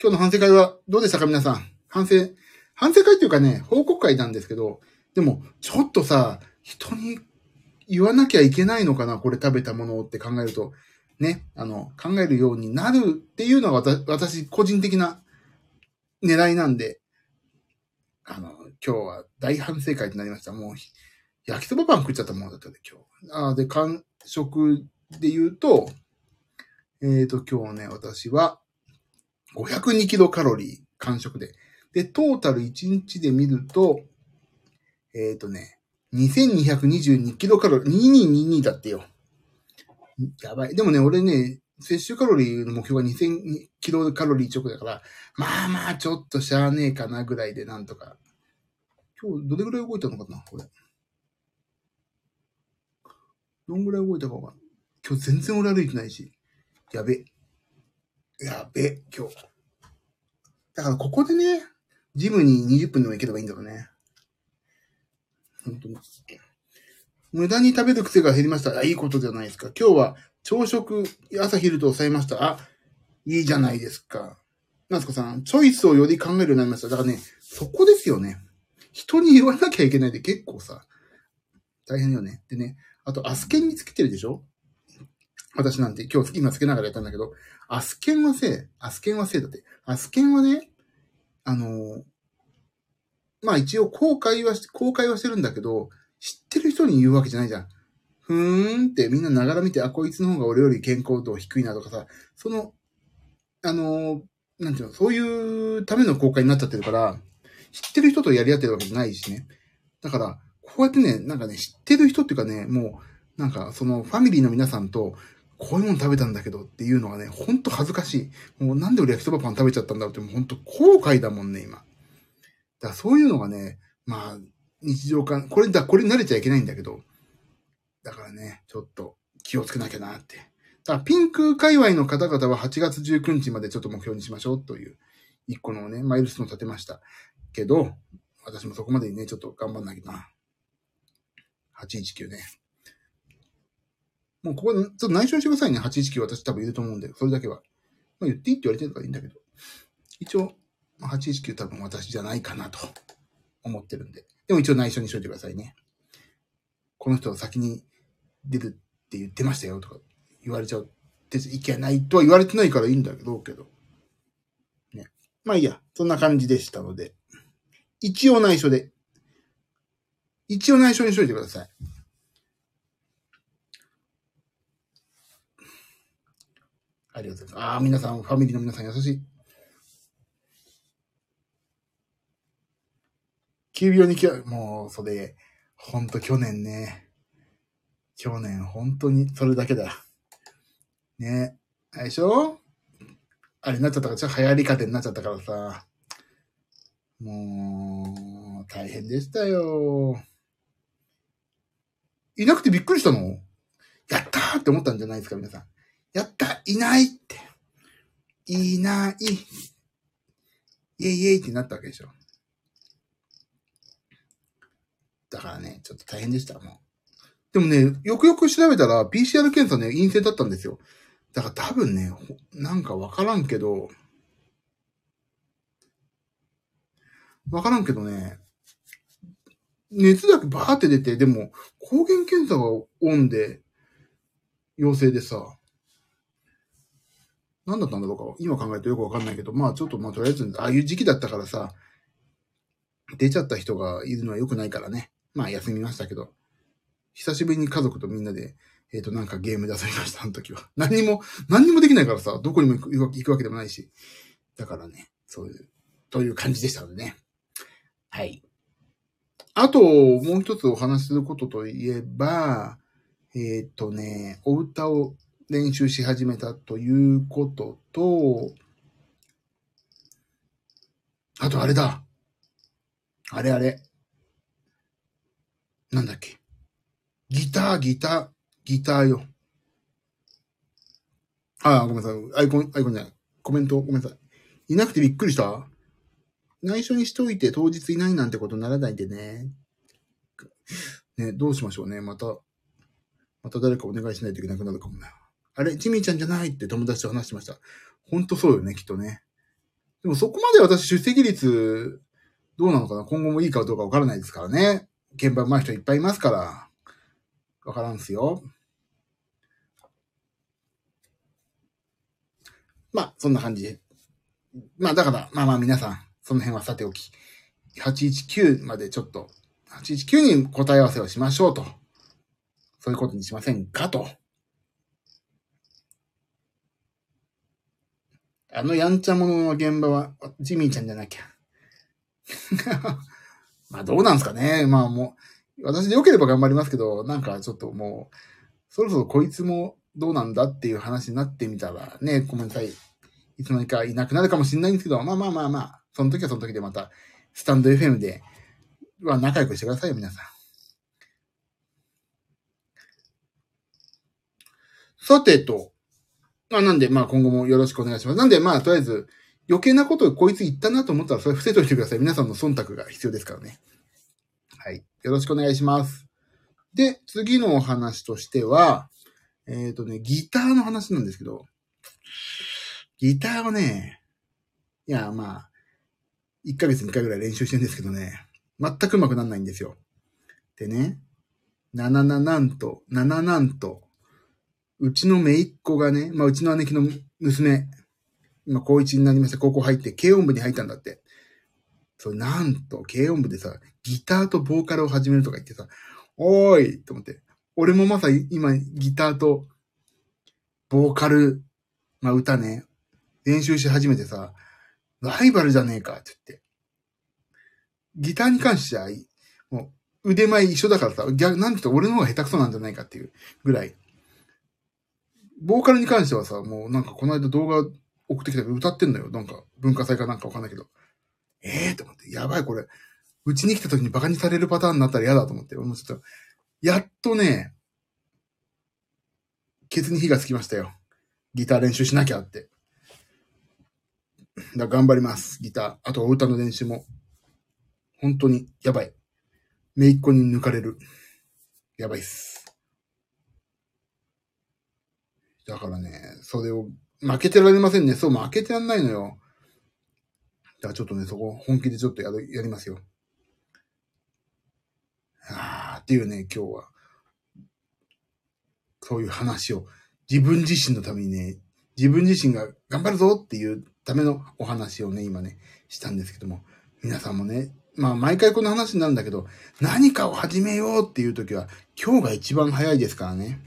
今日の反省会はどうでしたか皆さん？反省、反省会っていうかね、報告会なんですけど、でも、ちょっとさ、人に言わなきゃいけないのかなこれ食べたものって考えると、ね、あの、考えるようになるっていうのが私、個人的な狙いなんで、あの、今日は大反省会となりました。もう、焼きそばパン食っちゃったもんだったんで、今日。あで、完食で言うと、えっ、ー、と、今日ね、私は、502キロカロリー、完食で。で、トータル1日で見ると、えっ、ー、とね、2222キロカロリー、2222だってよ。やばい。でもね、俺ね、摂取カロリーの目標が2000キロカロリー直だから、まあまあ、ちょっとしゃあねえかなぐらいでなんとか。今日、どれぐらい動いたのかなこれ。どんぐらい動いたかわかんない。今日全然俺歩いてないし。やべ。やべ、今日。だからここでね、ジムに20分でも行ければいいんだろうね。本当に。無駄に食べる癖が減りました。あ、いいことじゃないですか。今日は朝食、朝昼と抑えました。あ、いいじゃないですか。なんすかさん、チョイスをより考えるようになりました。だからね、そこですよね。人に言わなきゃいけないって結構さ、大変よね。でね、あと、アスケンにつけてるでしょ？私なんて今日、今つけながらやったんだけど、アスケンはせい、アスケンはせいだって。アスケンはね、あのーまあ一応公開はし、公開はしてるんだけど、知ってる人に言うわけじゃないじゃん。ふーんってみんなながら見て、あ、こいつの方が俺より健康度低いなとかさ、その、あのーなんていうの、そういうための公開になっちゃってるから、知ってる人とやり合ってるわけじゃないしね。だから、こうやってね、なんかね、知ってる人っていうかね、もう、なんかそのファミリーの皆さんと、こういうもの食べたんだけどっていうのがね、ほんと恥ずかしい。もうなんで俺焼きそばパン食べちゃったんだろうって、もうほんと後悔だもんね、今。だからそういうのがね、まあ、日常感、これだ、これ慣れちゃいけないんだけど、だからね、ちょっと気をつけなきゃなって。だからピンク界隈の方々は8月19日までちょっと目標にしましょうという、一個のね、マイルストーンを立てました。けど、私もそこまでにね、ちょっと頑張んなきゃな。819ね。もうここで、ちょっと内緒にしてくださいね。819私多分いると思うんで、それだけは。まあ言っていいって言われてるからいいんだけど。一応、まあ819多分私じゃないかなと思ってるんで。でも一応内緒にしといてくださいね。この人は先に出るって言ってましたよとか言われちゃういけないとは言われてないからいいんだけど、けど。ね。まあいいや。そんな感じでしたので。一応内緒で。一応内緒にしといてください。ありがとうございます。ああ、皆さん、ファミリーの皆さん優しい。急病に気は、もう、それ、ほんと去年ね。去年、本当に、それだけだ。ね。あれでしょ？あれになっちゃったから、ちょっと流行り方になっちゃったからさ。もう、大変でしたよ。いなくてびっくりしたの？やったーって思ったんじゃないですか、皆さん。やったいないって。いない。イェイイェイってなったわけでしょ。だからね、ちょっと大変でした、もう。でもね、よくよく調べたら、PCR 検査ね、陰性だったんですよ。だから多分ね、なんかわからんけど、わからんけどね、熱だけバーって出て、でも、抗原検査がオンで、陽性でさ、何だったんだろうか、今考えるとよくわかんないけど、まあちょっとまあとりあえず、ああいう時期だったからさ、出ちゃった人がいるのは良くないからね。まあ休みましたけど、久しぶりに家族とみんなで、えっ、ー、となんかゲームで遊びました、あの時は。*laughs* 何にも、何にもできないからさ、どこにも行くわけでもないし。だからね、そういう、という感じでしたのでね。はい。あと、もう一つお話しすることといえば、えっ、ー、とね、お歌を練習し始めたということと、あとあれだ。あれあれ。なんだっけ。ギター、ギター、ギターよ。ああ、ごめんなさい。アイコン、アイコンじゃない。コメントごめんなさい。いなくてびっくりした内緒にしといて当日いないなんてことならないでね。ね、どうしましょうね。また、また誰かお願いしないといけなくなるかもな。あれ、ジミーちゃんじゃないって友達と話してました。ほんとそうよね、きっとね。でもそこまで私出席率、どうなのかな今後もいいかどうかわからないですからね。現場上手い人いっぱいいますから。わからんすよ。まあ、そんな感じで。まあ、だから、まあまあ皆さん、その辺はさておき、819までちょっと、819に答え合わせをしましょうと。そういうことにしませんかと。あのやんちゃ者の現場は、ジミーちゃんじゃなきゃ。*laughs* まあどうなんすかね。まあもう、私で良ければ頑張りますけど、なんかちょっともう、そろそろこいつもどうなんだっていう話になってみたらね、ごめんなさい。いつの間にかいなくなるかもしれないんですけど、まあまあまあまあ、その時はその時でまた、スタンド FM で、は仲良くしてくださいよ、皆さん。さてと、あなんで、まあ今後もよろしくお願いします。なんで、まあとりあえず、余計なことをこいつ言ったなと思ったら、それ伏せといてください。皆さんの忖度が必要ですからね。はい。よろしくお願いします。で、次のお話としては、えっ、ー、とね、ギターの話なんですけど、ギターをね、いや、まあ、1ヶ月2回ぐらい練習してるんですけどね、全く上手くならないんですよ。でね、7ななんと、7なんと、うちの姪っ子がね、まあうちの姉貴の娘、今高1になりました、高校入って、軽音部に入ったんだって。そう、なんと、軽音部でさ、ギターとボーカルを始めるとか言ってさ、おーいと思って。俺もまさ今、ギターと、ボーカル、まあ歌ね、練習し始めてさ、ライバルじゃねえかって言って。ギターに関しては、もう腕前一緒だからさ、逆、なんて言うと俺の方が下手くそなんじゃないかっていうぐらい。ボーカルに関してはさ、もうなんかこの間動画送ってきたけど歌ってんのよ。なんか文化祭かなんかわかんないけど。ええー、と思って、やばいこれ。うちに来た時にバカにされるパターンになったら嫌だと思って、俺もちょっと、やっとね、ケツに火がつきましたよ。ギター練習しなきゃって。だ頑張ります。ギター。あとお歌の練習も。本当に、やばい。めいっ子に抜かれる。やばいっす。だからね、それを、負けてられませんね。そう、負けてらんないのよ。だからちょっとね、そこ、本気でちょっとやる、やりますよ。あーっていうね、今日は、そういう話を、自分自身のためにね、自分自身が頑張るぞっていうためのお話をね、今ね、したんですけども、皆さんもね、まあ毎回この話になるんだけど、何かを始めようっていう時は、今日が一番早いですからね。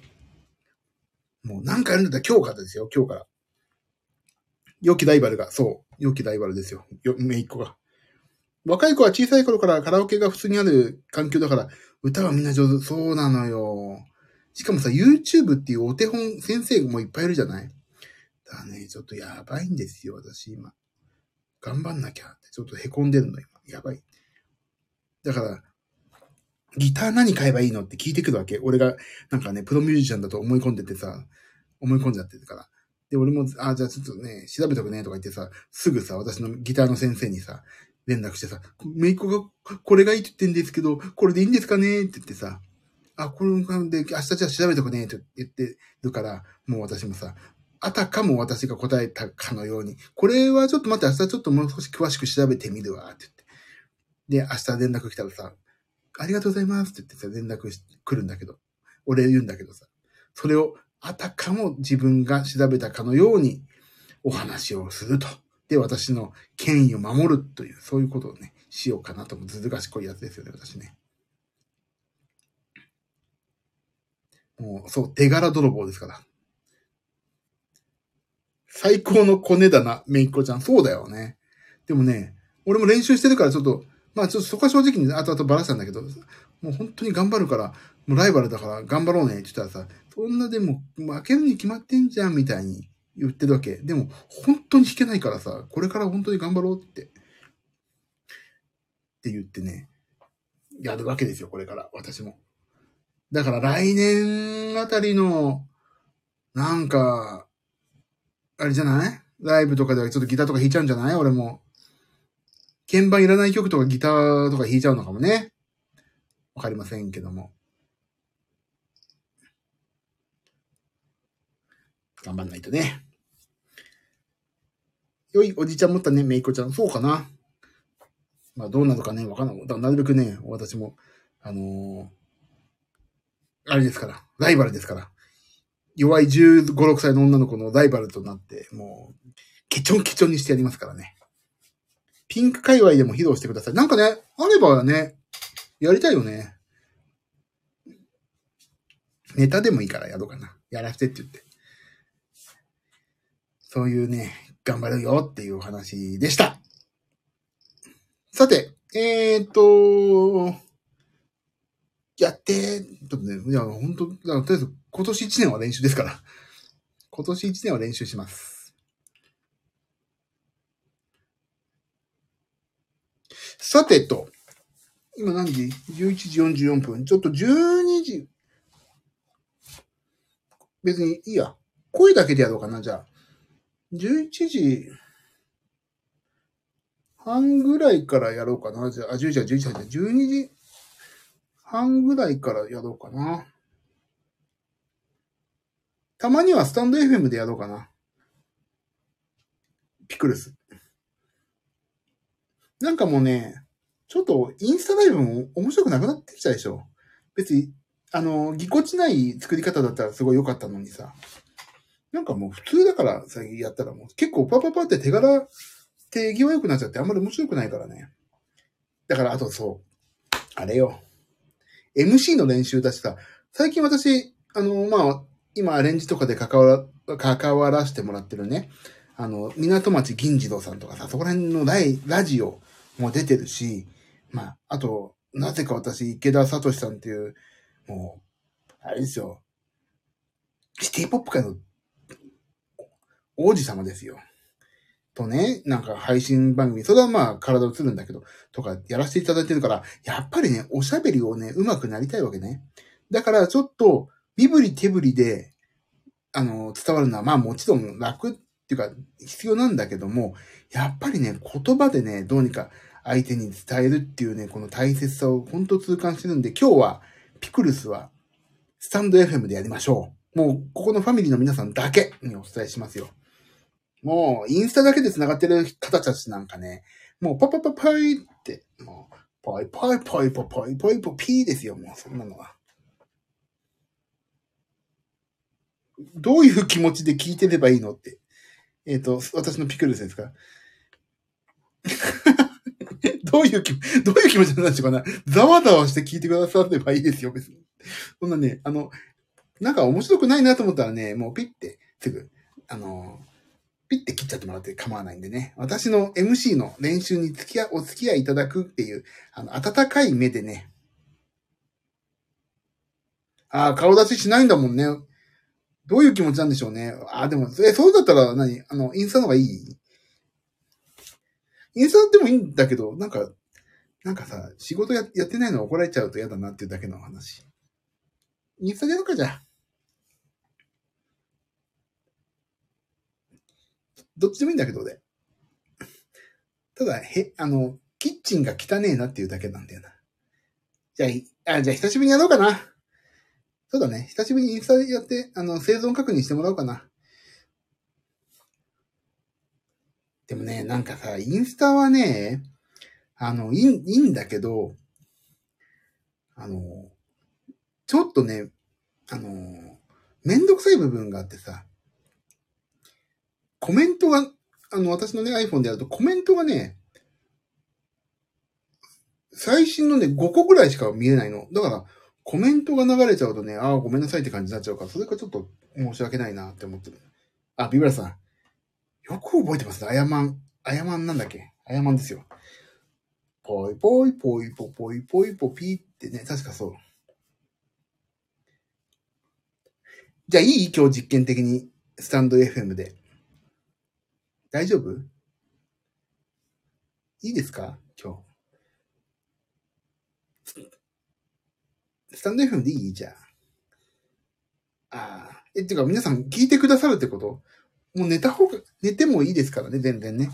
もう何かやるんだったら今日からですよ、今日から。良きライバルが、そう、良きライバルですよ。よ、めいっ子が。若い子は小さい頃からカラオケが普通にある環境だから、歌はみんな上手。そうなのよ。しかもさ、YouTube っていうお手本先生もいっぱいいるじゃないだね、ちょっとやばいんですよ、私今。頑張んなきゃって、ちょっと凹んでるの、今。やばい。だから、ギター何買えばいいのって聞いてくるわけ。俺が、なんかね、プロミュージシャンだと思い込んでてさ、思い込んじゃってるから。で、俺も、あ、じゃあちょっとね、調べとくね、とか言ってさ、すぐさ、私のギターの先生にさ、連絡してさ、めいっ子が、これがいいって言ってんですけど、これでいいんですかねって言ってさ、あ、これで、明日じゃあ調べとくね、って言ってるから、もう私もさ、あたかも私が答えたかのように、これはちょっと待って、明日ちょっともう少し詳しく調べてみるわ、って言って。で、明日連絡来たらさ、ありがとうございますって言ってさ、連絡来るんだけど、俺言うんだけどさ、それをあたかも自分が調べたかのようにお話をすると。で、私の権威を守るという、そういうことをね、しようかなともずず賢いやつですよね、私ね。もう、そう、手柄泥棒ですから。最高のコネだな、めいっ子ちゃん。そうだよね。でもね、俺も練習してるからちょっと、まあちょっとそこは正直に後々バラしたんだけど、もう本当に頑張るから、もうライバルだから頑張ろうねって言ったらさ、そんなでも負けるに決まってんじゃんみたいに言ってるわけ。でも本当に弾けないからさ、これから本当に頑張ろうって。って言ってね、やるわけですよ、これから、私も。だから来年あたりの、なんか、あれじゃない？ライブとかではちょっとギターとか弾いちゃうんじゃない？俺も。鍵盤いらない曲とかギターとか弾いちゃうのかもね。わかりませんけども。頑張んないとね。よい、おじちゃん持ったね、めいこちゃん。そうかな。まあ、どうなのかね、わかんない。だなるべくね、私も、あのー、あれですから、ライバルですから。弱い15、6歳の女の子のライバルとなって、もう、ケチョンケチョンにしてやりますからね。ピンク界隈でも披露してください。なんかね、あればね、やりたいよね。ネタでもいいからやろうかな。やらせてって言って。そういうね、頑張るよっていうお話でした。さて、えー、っと、やって、ちょっとね、いや、本当とりあえず今年1年は練習ですから。今年1年は練習します。さてと、今何時 ?11 時44分。ちょっと12時。別にいいや。声だけでやろうかな、じゃあ。11時半ぐらいからやろうかな。じゃあ、10時は11時半12時半ぐらいからやろうかな。たまにはスタンド FM でやろうかな。ピクルス。なんかもうね、ちょっとインスタライブも面白くなくなってきたでしょ。別に、あの、ぎこちない作り方だったらすごい良かったのにさ。なんかもう普通だから最近やったらもう結構パパパって手柄、手際良くなっちゃってあんまり面白くないからね。だからあとそう、あれよ。MC の練習だしさ、最近私、あの、まあ、今アレンジとかで関わら、関わらせてもらってるね。あの、港町銀次郎さんとかさ、そこら辺のライラジオも出てるし、まあ、あと、なぜか私、池田聡さんっていう、もう、あれですよ。シティポップ界の王子様ですよ。とね、なんか配信番組、それはまあ体映るんだけど、とかやらせていただいてるから、やっぱりね、おしゃべりをね、上手くなりたいわけね。だからちょっと、身振り手振りで、あの、伝わるのはまあもちろん楽っていうか必要なんだけども、やっぱりね、言葉でね、どうにか相手に伝えるっていうね、この大切さを本当痛感してるんで、今日はピクルスはスタンド FM でやりましょう。もう、ここのファミリーの皆さんだけにお伝えしますよ。もう、インスタだけで繋がってる方たちなんかね、もう、パパパパイって、もう、パイパイパイパイパイパイパイピーですよ、もう、そんなのは。どういう気持ちで聞いてればいいのって。えっ、ー、と、私のピクルスですか？*laughs* どういう気、どういう気持ちなんでしょうかな？ざわざわして聞いてくださればいいですよ、別に。そんなね、あの、なんか面白くないなと思ったらね、もうピッて、すぐ、あの、ピッて切っちゃってもらって構わないんでね。私の MC の練習に付き合、お付き合いいただくっていう、あの、温かい目でね。ああ、顔出ししないんだもんね。どういう気持ちなんでしょうね。あ、でも、え、そうだったら何？あの、インスタの方がいい？インスタでもいいんだけど、なんか、なんかさ、仕事ややってないの怒られちゃうと嫌だなっていうだけの話。インスタでやるかじゃ。どっちでもいいんだけどね。ただ、へ、あの、キッチンが汚ねえなっていうだけなんだよな。じゃあ、あ、じゃあ久しぶりにやろうかな。そうだね。久しぶりにインスタでやって、あの、生存確認してもらおうかな。でもね、なんかさ、インスタはね、あの、いい、いいんだけど、あの、ちょっとね、あの、めんどくさい部分があってさ、コメントが、あの、私のね、iPhone でやるとコメントがね、最新のね、5個ぐらいしか見えないの。だから、コメントが流れちゃうとね、ああ、ごめんなさいって感じになっちゃうから、それがちょっと申し訳ないなって思ってる。あ、ビブラさん。よく覚えてますね。あやまん。あやまんなんだっけ？あやまんですよ。ぽいぽいぽいぽぽいぽいぽぴってね、確かそう。じゃあいい？今日実験的に、スタンド FM で。大丈夫？いいですか？今日。スタンド FM でいい？じゃあ。ああ。え、っていうか皆さん聞いてくださるってこと？もう寝た方が、寝てもいいですからね、全然ね。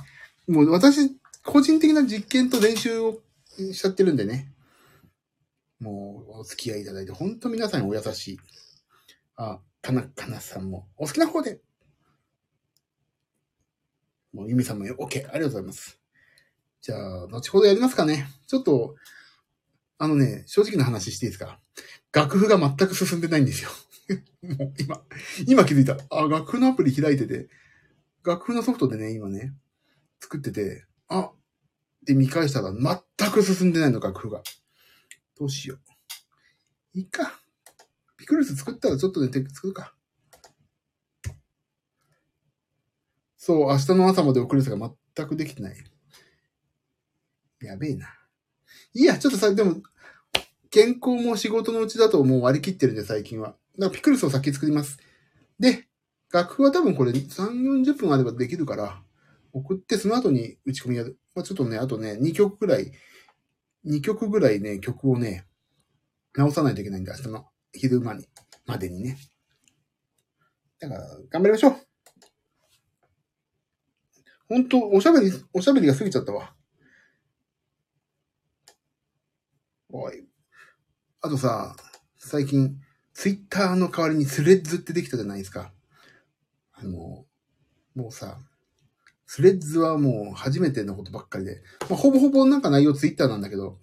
もう私、個人的な実験と練習をしちゃってるんでね。もう、お付き合いいただいて、本当皆さんお優しい。あ、かな、かなさんも、お好きな方でもう、ゆみさんも OK。ありがとうございます。じゃあ、後ほどやりますかね。ちょっと、あのね、正直な話していいですか？楽譜が全く進んでないんですよ。*laughs* もう今、今気づいた。あ、楽譜のアプリ開いてて、楽譜のソフトでね、今ね、作ってて、あ、で見返したら全く進んでないの、楽譜が。どうしよう。いいか。ピクルス作ったらちょっとね、作るか。そう、明日の朝まで送るやつが全くできてない。やべえな。いや、ちょっとさ、でも、健康も仕事のうちだともう割り切ってるんで、最近は。だからピクルスを先作ります。で、楽譜は多分これ3、40分あればできるから、送ってその後に打ち込みやる。まあ、ちょっとね、あとね、2曲ぐらい、2曲ぐらいね、曲をね、直さないといけないんで、明日の昼間に、までにね。だから、頑張りましょう。本当おしゃべり、おしゃべりが過ぎちゃったわ。おい。あとさ、最近、ツイッターの代わりにスレッズってできたじゃないですか。あの、もうさ、スレッズはもう初めてのことばっかりで、まあ、ほぼほぼなんか内容ツイッターなんだけど、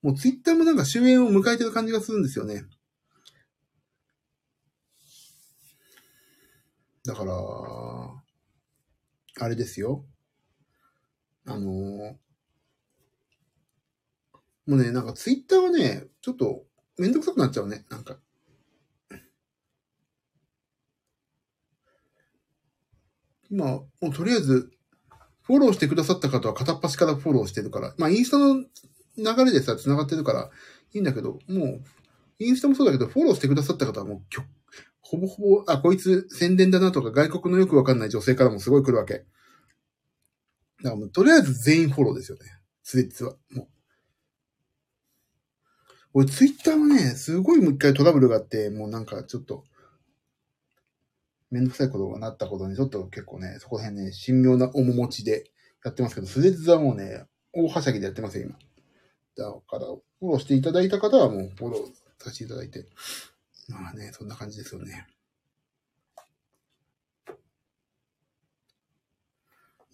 もうツイッターもなんか終焉を迎えてる感じがするんですよね。だから、あれですよ。あの、もうね、なんかツイッターはね、ちょっとめんどくさくなっちゃうね、なんか。今、もうとりあえず、フォローしてくださった方は片っ端からフォローしてるから、まあインスタの流れでさ、繋がってるからいいんだけど、もう、インスタもそうだけど、フォローしてくださった方はもう、ほぼほぼ、あ、こいつ宣伝だなとか外国のよくわかんない女性からもすごい来るわけ。だからもう、とりあえず全員フォローですよね。スレッズは。もう。俺、ツイッターはね、すごいもう一回トラブルがあって、もうなんかちょっと、めんどくさいことがなったことに、ちょっと結構ね、そこら辺ね、神妙な面持ちでやってますけど、スレッズはもうね、大はしゃぎでやってますよ、今。だから、フォローしていただいた方はもうフォローさせていただいて。まあね、そんな感じですよね。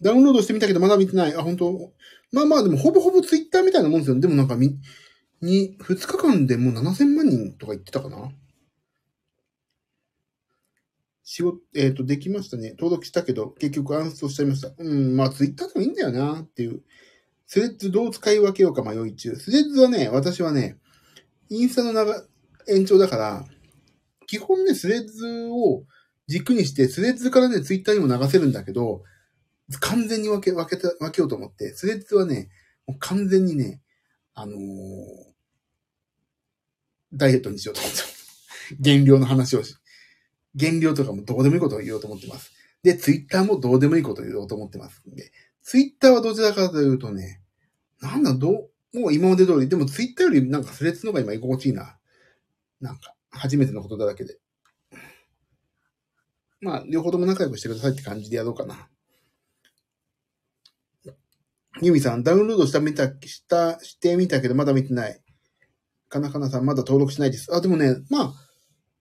ダウンロードしてみたけどまだ見てない。あ、本当？まあまあでもほぼほぼツイッターみたいなもんですよ。でもなんかみ、に、二日間でもう7000万人とか言ってたかな？仕事、えっ、ー、と、できましたね。登録したけど、結局アンストしちゃいました。うん、まあ、ツイッターでもいいんだよなっていう。スレッズどう使い分けようか迷い中。スレッズはね、私はね、インスタの長、延長だから、基本ね、スレッズを軸にして、スレッズからね、ツイッターにも流せるんだけど、完全に分け、分けた、分けようと思って、スレッズはね、もう完全にね、あのーダイエットにしようと思ってます。*laughs* 減量の話をし、減量とかもどうでもいいことを言おうと思ってます。で、ツイッターもどうでもいいことを言おうと思ってますんで、ツイッターはどちらかというとね、なんだ、どう、もう今まで通り、でもツイッターよりなんかスレッズの方が今居心地いいな。なんか、初めてのことだらけで。まあ、両方とも仲良くしてくださいって感じでやろうかな。ユミさん、ダウンロードしたみた、した、してみたけど、まだ見てない。かなかなさん、まだ登録しないです。あ、でもね、ま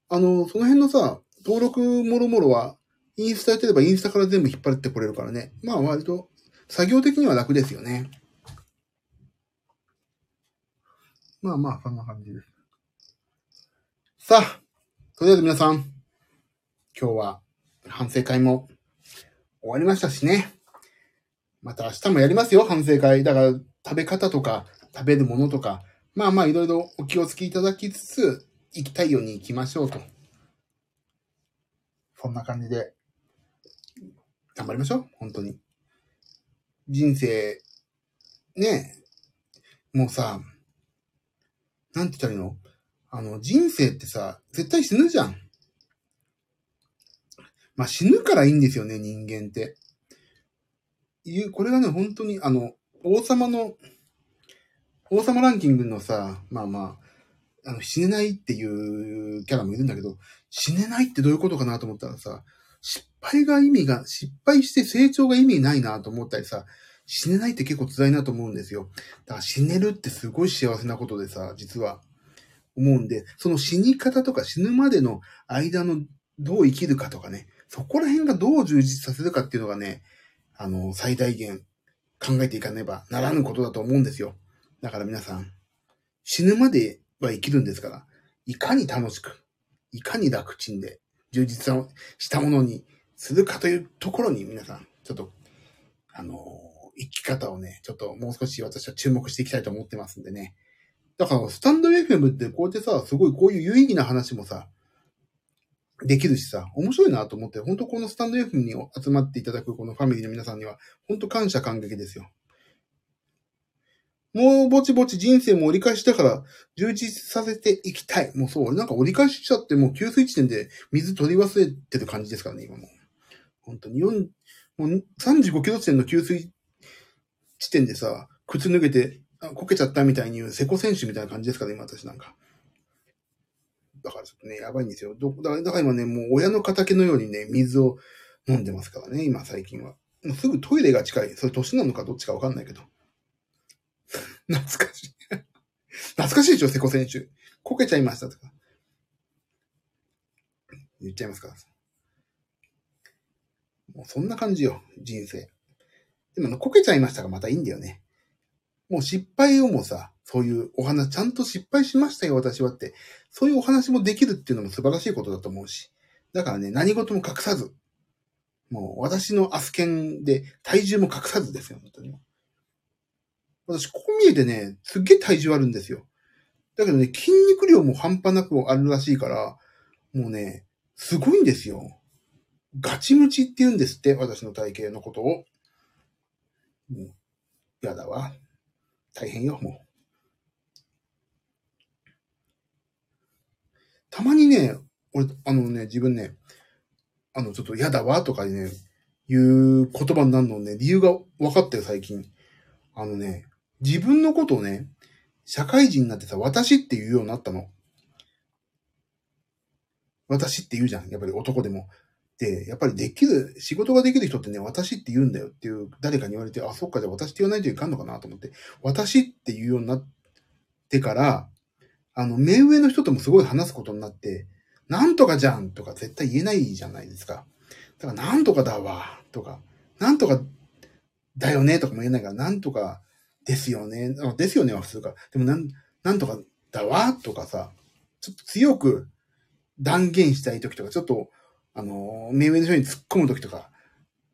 あ、あの、その辺のさ、登録もろもろは、インスタやってればインスタから全部引っ張ってこれるからね。まあ、割と、作業的には楽ですよね。まあまあ、そんな感じです。さあ、とりあえず皆さん、今日は反省会も終わりましたしね。また明日もやりますよ、反省会。だから、食べ方とか、食べるものとか、まあまあ、いろいろお気をつけいただきつつ、行きたいように行きましょうと。そんな感じで、頑張りましょう、本当に。人生、ねえ、もうさ、なんて言ったらいいの？あの、人生ってさ、絶対死ぬじゃん。まあ、死ぬからいいんですよね、人間って。いう、これがね、本当に、あの、王様の、王様ランキングのさ、まあまあ、あの、死ねないっていうキャラもいるんだけど、死ねないってどういうことかなと思ったらさ、失敗が意味が、失敗して成長が意味ないなと思ったりさ、死ねないって結構辛いなと思うんですよ。だから死ねるってすごい幸せなことでさ、実は思うんで、その死に方とか死ぬまでの間のどう生きるかとかね、そこら辺がどう充実させるかっていうのがね、あの、最大限考えていかねばならぬことだと思うんですよ。だから皆さん、死ぬまでは生きるんですから、いかに楽しく、いかに楽ちんで、充実したものにするかというところに皆さん、ちょっと、あの、生き方をね、ちょっともう少し私は注目していきたいと思ってますんでね。だから、スタンド FM ってこうやってさ、すごいこういう有意義な話もさ、できるしさ、面白いなと思って、本当このスタンド F に集まっていただくこのファミリーの皆さんには、本当感謝感激ですよ。もうぼちぼち人生も折り返しだから、充実させていきたい。もうそう、なんか折り返しちゃって、もう給水地点で水取り忘れてる感じですからね、今も。本当に4、もう35キロ地点の給水地点でさ、靴脱げて、あこけちゃったみたいに言う、瀬古選手みたいな感じですから、今私なんか。だからちょっとね、やばいんですよ。どだからだから今ね、もう親の仇のようにね、水を飲んでますからね、今最近は。もうすぐトイレが近い。それ年なのかどっちかわかんないけど。*laughs* 懐かしい。*laughs* 懐かしいでしょ、瀬古選手。こけちゃいましたとか。言っちゃいますから。もうそんな感じよ、人生。でも、こけちゃいましたがまたいいんだよね。もう失敗をもさ、そういうお話、ちゃんと失敗しましたよ、私はって。そういうお話もできるっていうのも素晴らしいことだと思うし。だからね、何事も隠さず。もう私のアスケンで体重も隠さずですよ、本当に。私、ここ見えてね、すっげえ体重あるんですよ。だけどね、筋肉量も半端なくあるらしいから、もうね、すごいんですよ。ガチムチって言うんですって、私の体型のことを。もう、やだわ。大変よ、もう。たまにね、俺、あのね、自分ね、あの、ちょっとやだわとかね、いう言葉になるのね、理由が分かったよ、最近。あのね、自分のことをね、社会人になってさ、私って言うようになったの。私って言うじゃん。やっぱり男でも。で、やっぱりできる、仕事ができる人ってね、私って言うんだよっていう、誰かに言われて、あ、そっか、じゃあ私って言わないといかんのかなと思って、私って言うようになってから、あの、目上の人ともすごい話すことになって、なんとかじゃんとか絶対言えないじゃないですか。だから、なんとかだわ、とか、なんとかだよね、とかも言えないから、なんとかですよね、ですよねは普通か。でも、なん、なんとかだわ、とかさ、ちょっと強く断言したい時とか、ちょっと、あの、目上の人に突っ込む時とか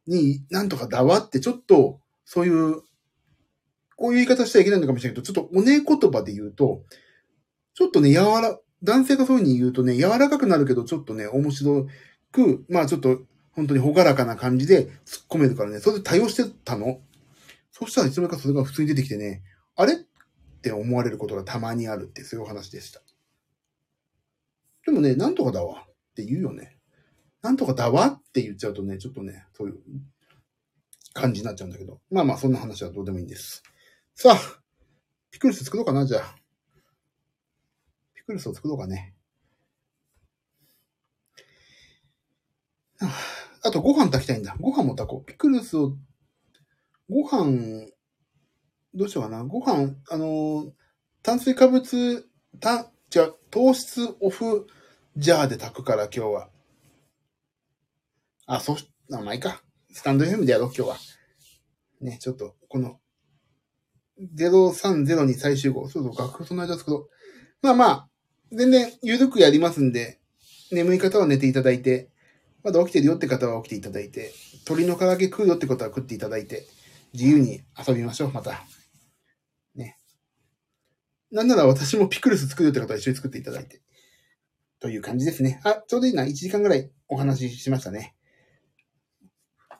に、なんとかだわって、ちょっと、そういう、こういう言い方しちゃいけないのかもしれないけど、ちょっとおね言葉で言うと、ちょっとね、柔ら、男性がそういう風に言うとね、柔らかくなるけど、ちょっとね、面白く、まあちょっと、本当にほがらかな感じで突っ込めるからね、それで対応してたの。そしたらいつの間にかそれが普通に出てきてね、あれって思われることがたまにあるって、そういうお話でした。でもね、なんとかだわって言うよね。なんとかだわって言っちゃうとね、ちょっとね、そういう感じになっちゃうんだけど。まあまあ、そんな話はどうでもいいんです。さあ、ピクルス作ろうかな、じゃあ。ピクルスを作ろうかね。あと、ご飯炊きたいんだ。ご飯も炊こう。ピクルスを、ご飯、どうしようかな。ご飯、あの、炭水化物、た、じゃ糖質オフジャーで炊くから今日は。あ、そし、あ、まあいいか。スタンド FM でやろう、今日は。ね、ちょっと、この、030に最終号。そうそう、楽譜その間作ろう。まあまあ、全然、ゆるくやりますんで、眠い方は寝ていただいて、まだ起きてるよって方は起きていただいて、鳥の唐揚げ食うよってことは食っていただいて、自由に遊びましょう、また。ね。なんなら私もピクルス作るよって方は一緒に作っていただいて。という感じですね。あ、ちょうどいいな。1時間ぐらいお話ししましたね。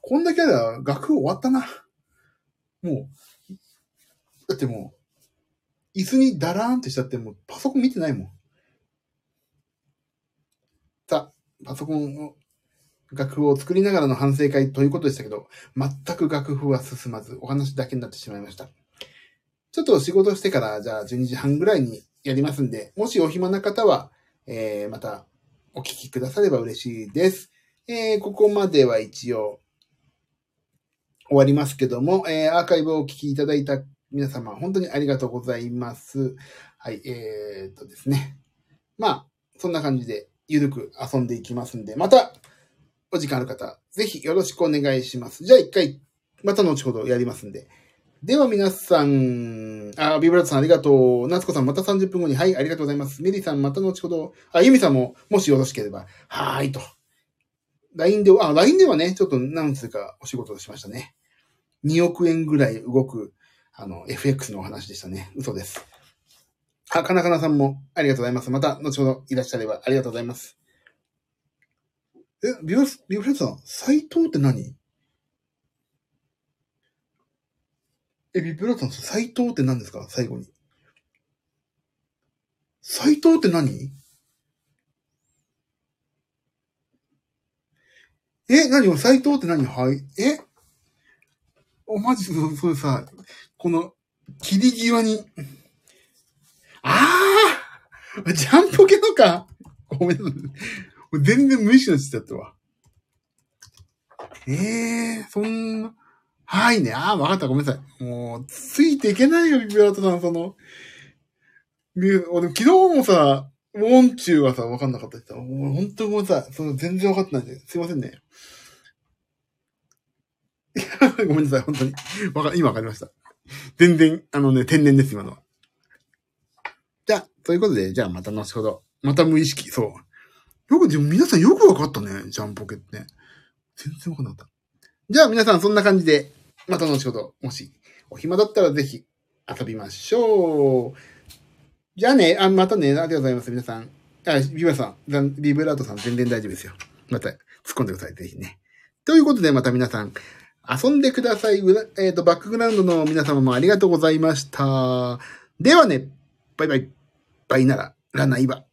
こんだけあれば学終わったな。もう、だってもう、椅子にダラーンってしちゃってもうパソコン見てないもん。さあ、パソコンを楽譜を作りながらの反省会ということでしたけど、全く楽譜は進まず、お話だけになってしまいました。ちょっと仕事してから、じゃあ12時半ぐらいにやりますんで、もしお暇な方は、えー、またお聞きくだされば嬉しいです。えー、ここまでは一応終わりますけども、えー、アーカイブをお聞きいただいた皆様、本当にありがとうございます。はい、えー、っとですね。まあ、そんな感じで、ゆるく遊んでいきますんで、また、お時間ある方、ぜひよろしくお願いします。じゃあ一回、また後ほどやりますんで。では皆さん、あ、ビブラートさんありがとう。夏子さんまた30分後に、はい、ありがとうございます。メリーさんまた後ほど、あ、ユミさんも、もしよろしければ、はーいと。LINE で、あ、LINE ではね、ちょっと何つうかお仕事しましたね。2億円ぐらい動く、あの、FX のお話でしたね。嘘です。あ、かなかなさんもありがとうございます。また、後ほどいらっしゃればありがとうございます。え、ビブビブラさん、斎藤って何？え、ビブラさん、斎藤って何ですか？最後に。斎藤って何？え、何斎藤って何はい。え？お、マジで、それさ、この、切り際に、ああジャンポケのか？ごめんなさい。全然無意識のちちゃったわ。ええー、そんな、はいね。ああ、わかった。ごめんなさい。もう、ついていけないよ、ビビアートさん、その、俺、昨日もさ、ウォンチューはさ、わかんなかったしさ、もう本当ごめんなさい。その全然わかってないんで、すいませんね。*laughs* ごめんなさい、本当に。わか、今わかりました。全然、あのね、天然です、今のは。じゃあ、ということで、じゃあまた後ほど。また無意識、そう。よく、でも皆さんよくわかったね、ジャンポケって。全然わかんなかった。じゃあ皆さんそんな感じで、また後ほど、もし、お暇だったらぜひ遊びましょう。じゃあね、あ、またね、ありがとうございます、皆さん。あ、ビブさん、ビブラートさん全然大丈夫ですよ。また突っ込んでください、ぜひね。ということで、また皆さん、遊んでください。えっ、ー、と、バックグラウンドの皆様もありがとうございました。ではね、バイバイ。バイなら、ラナイバ。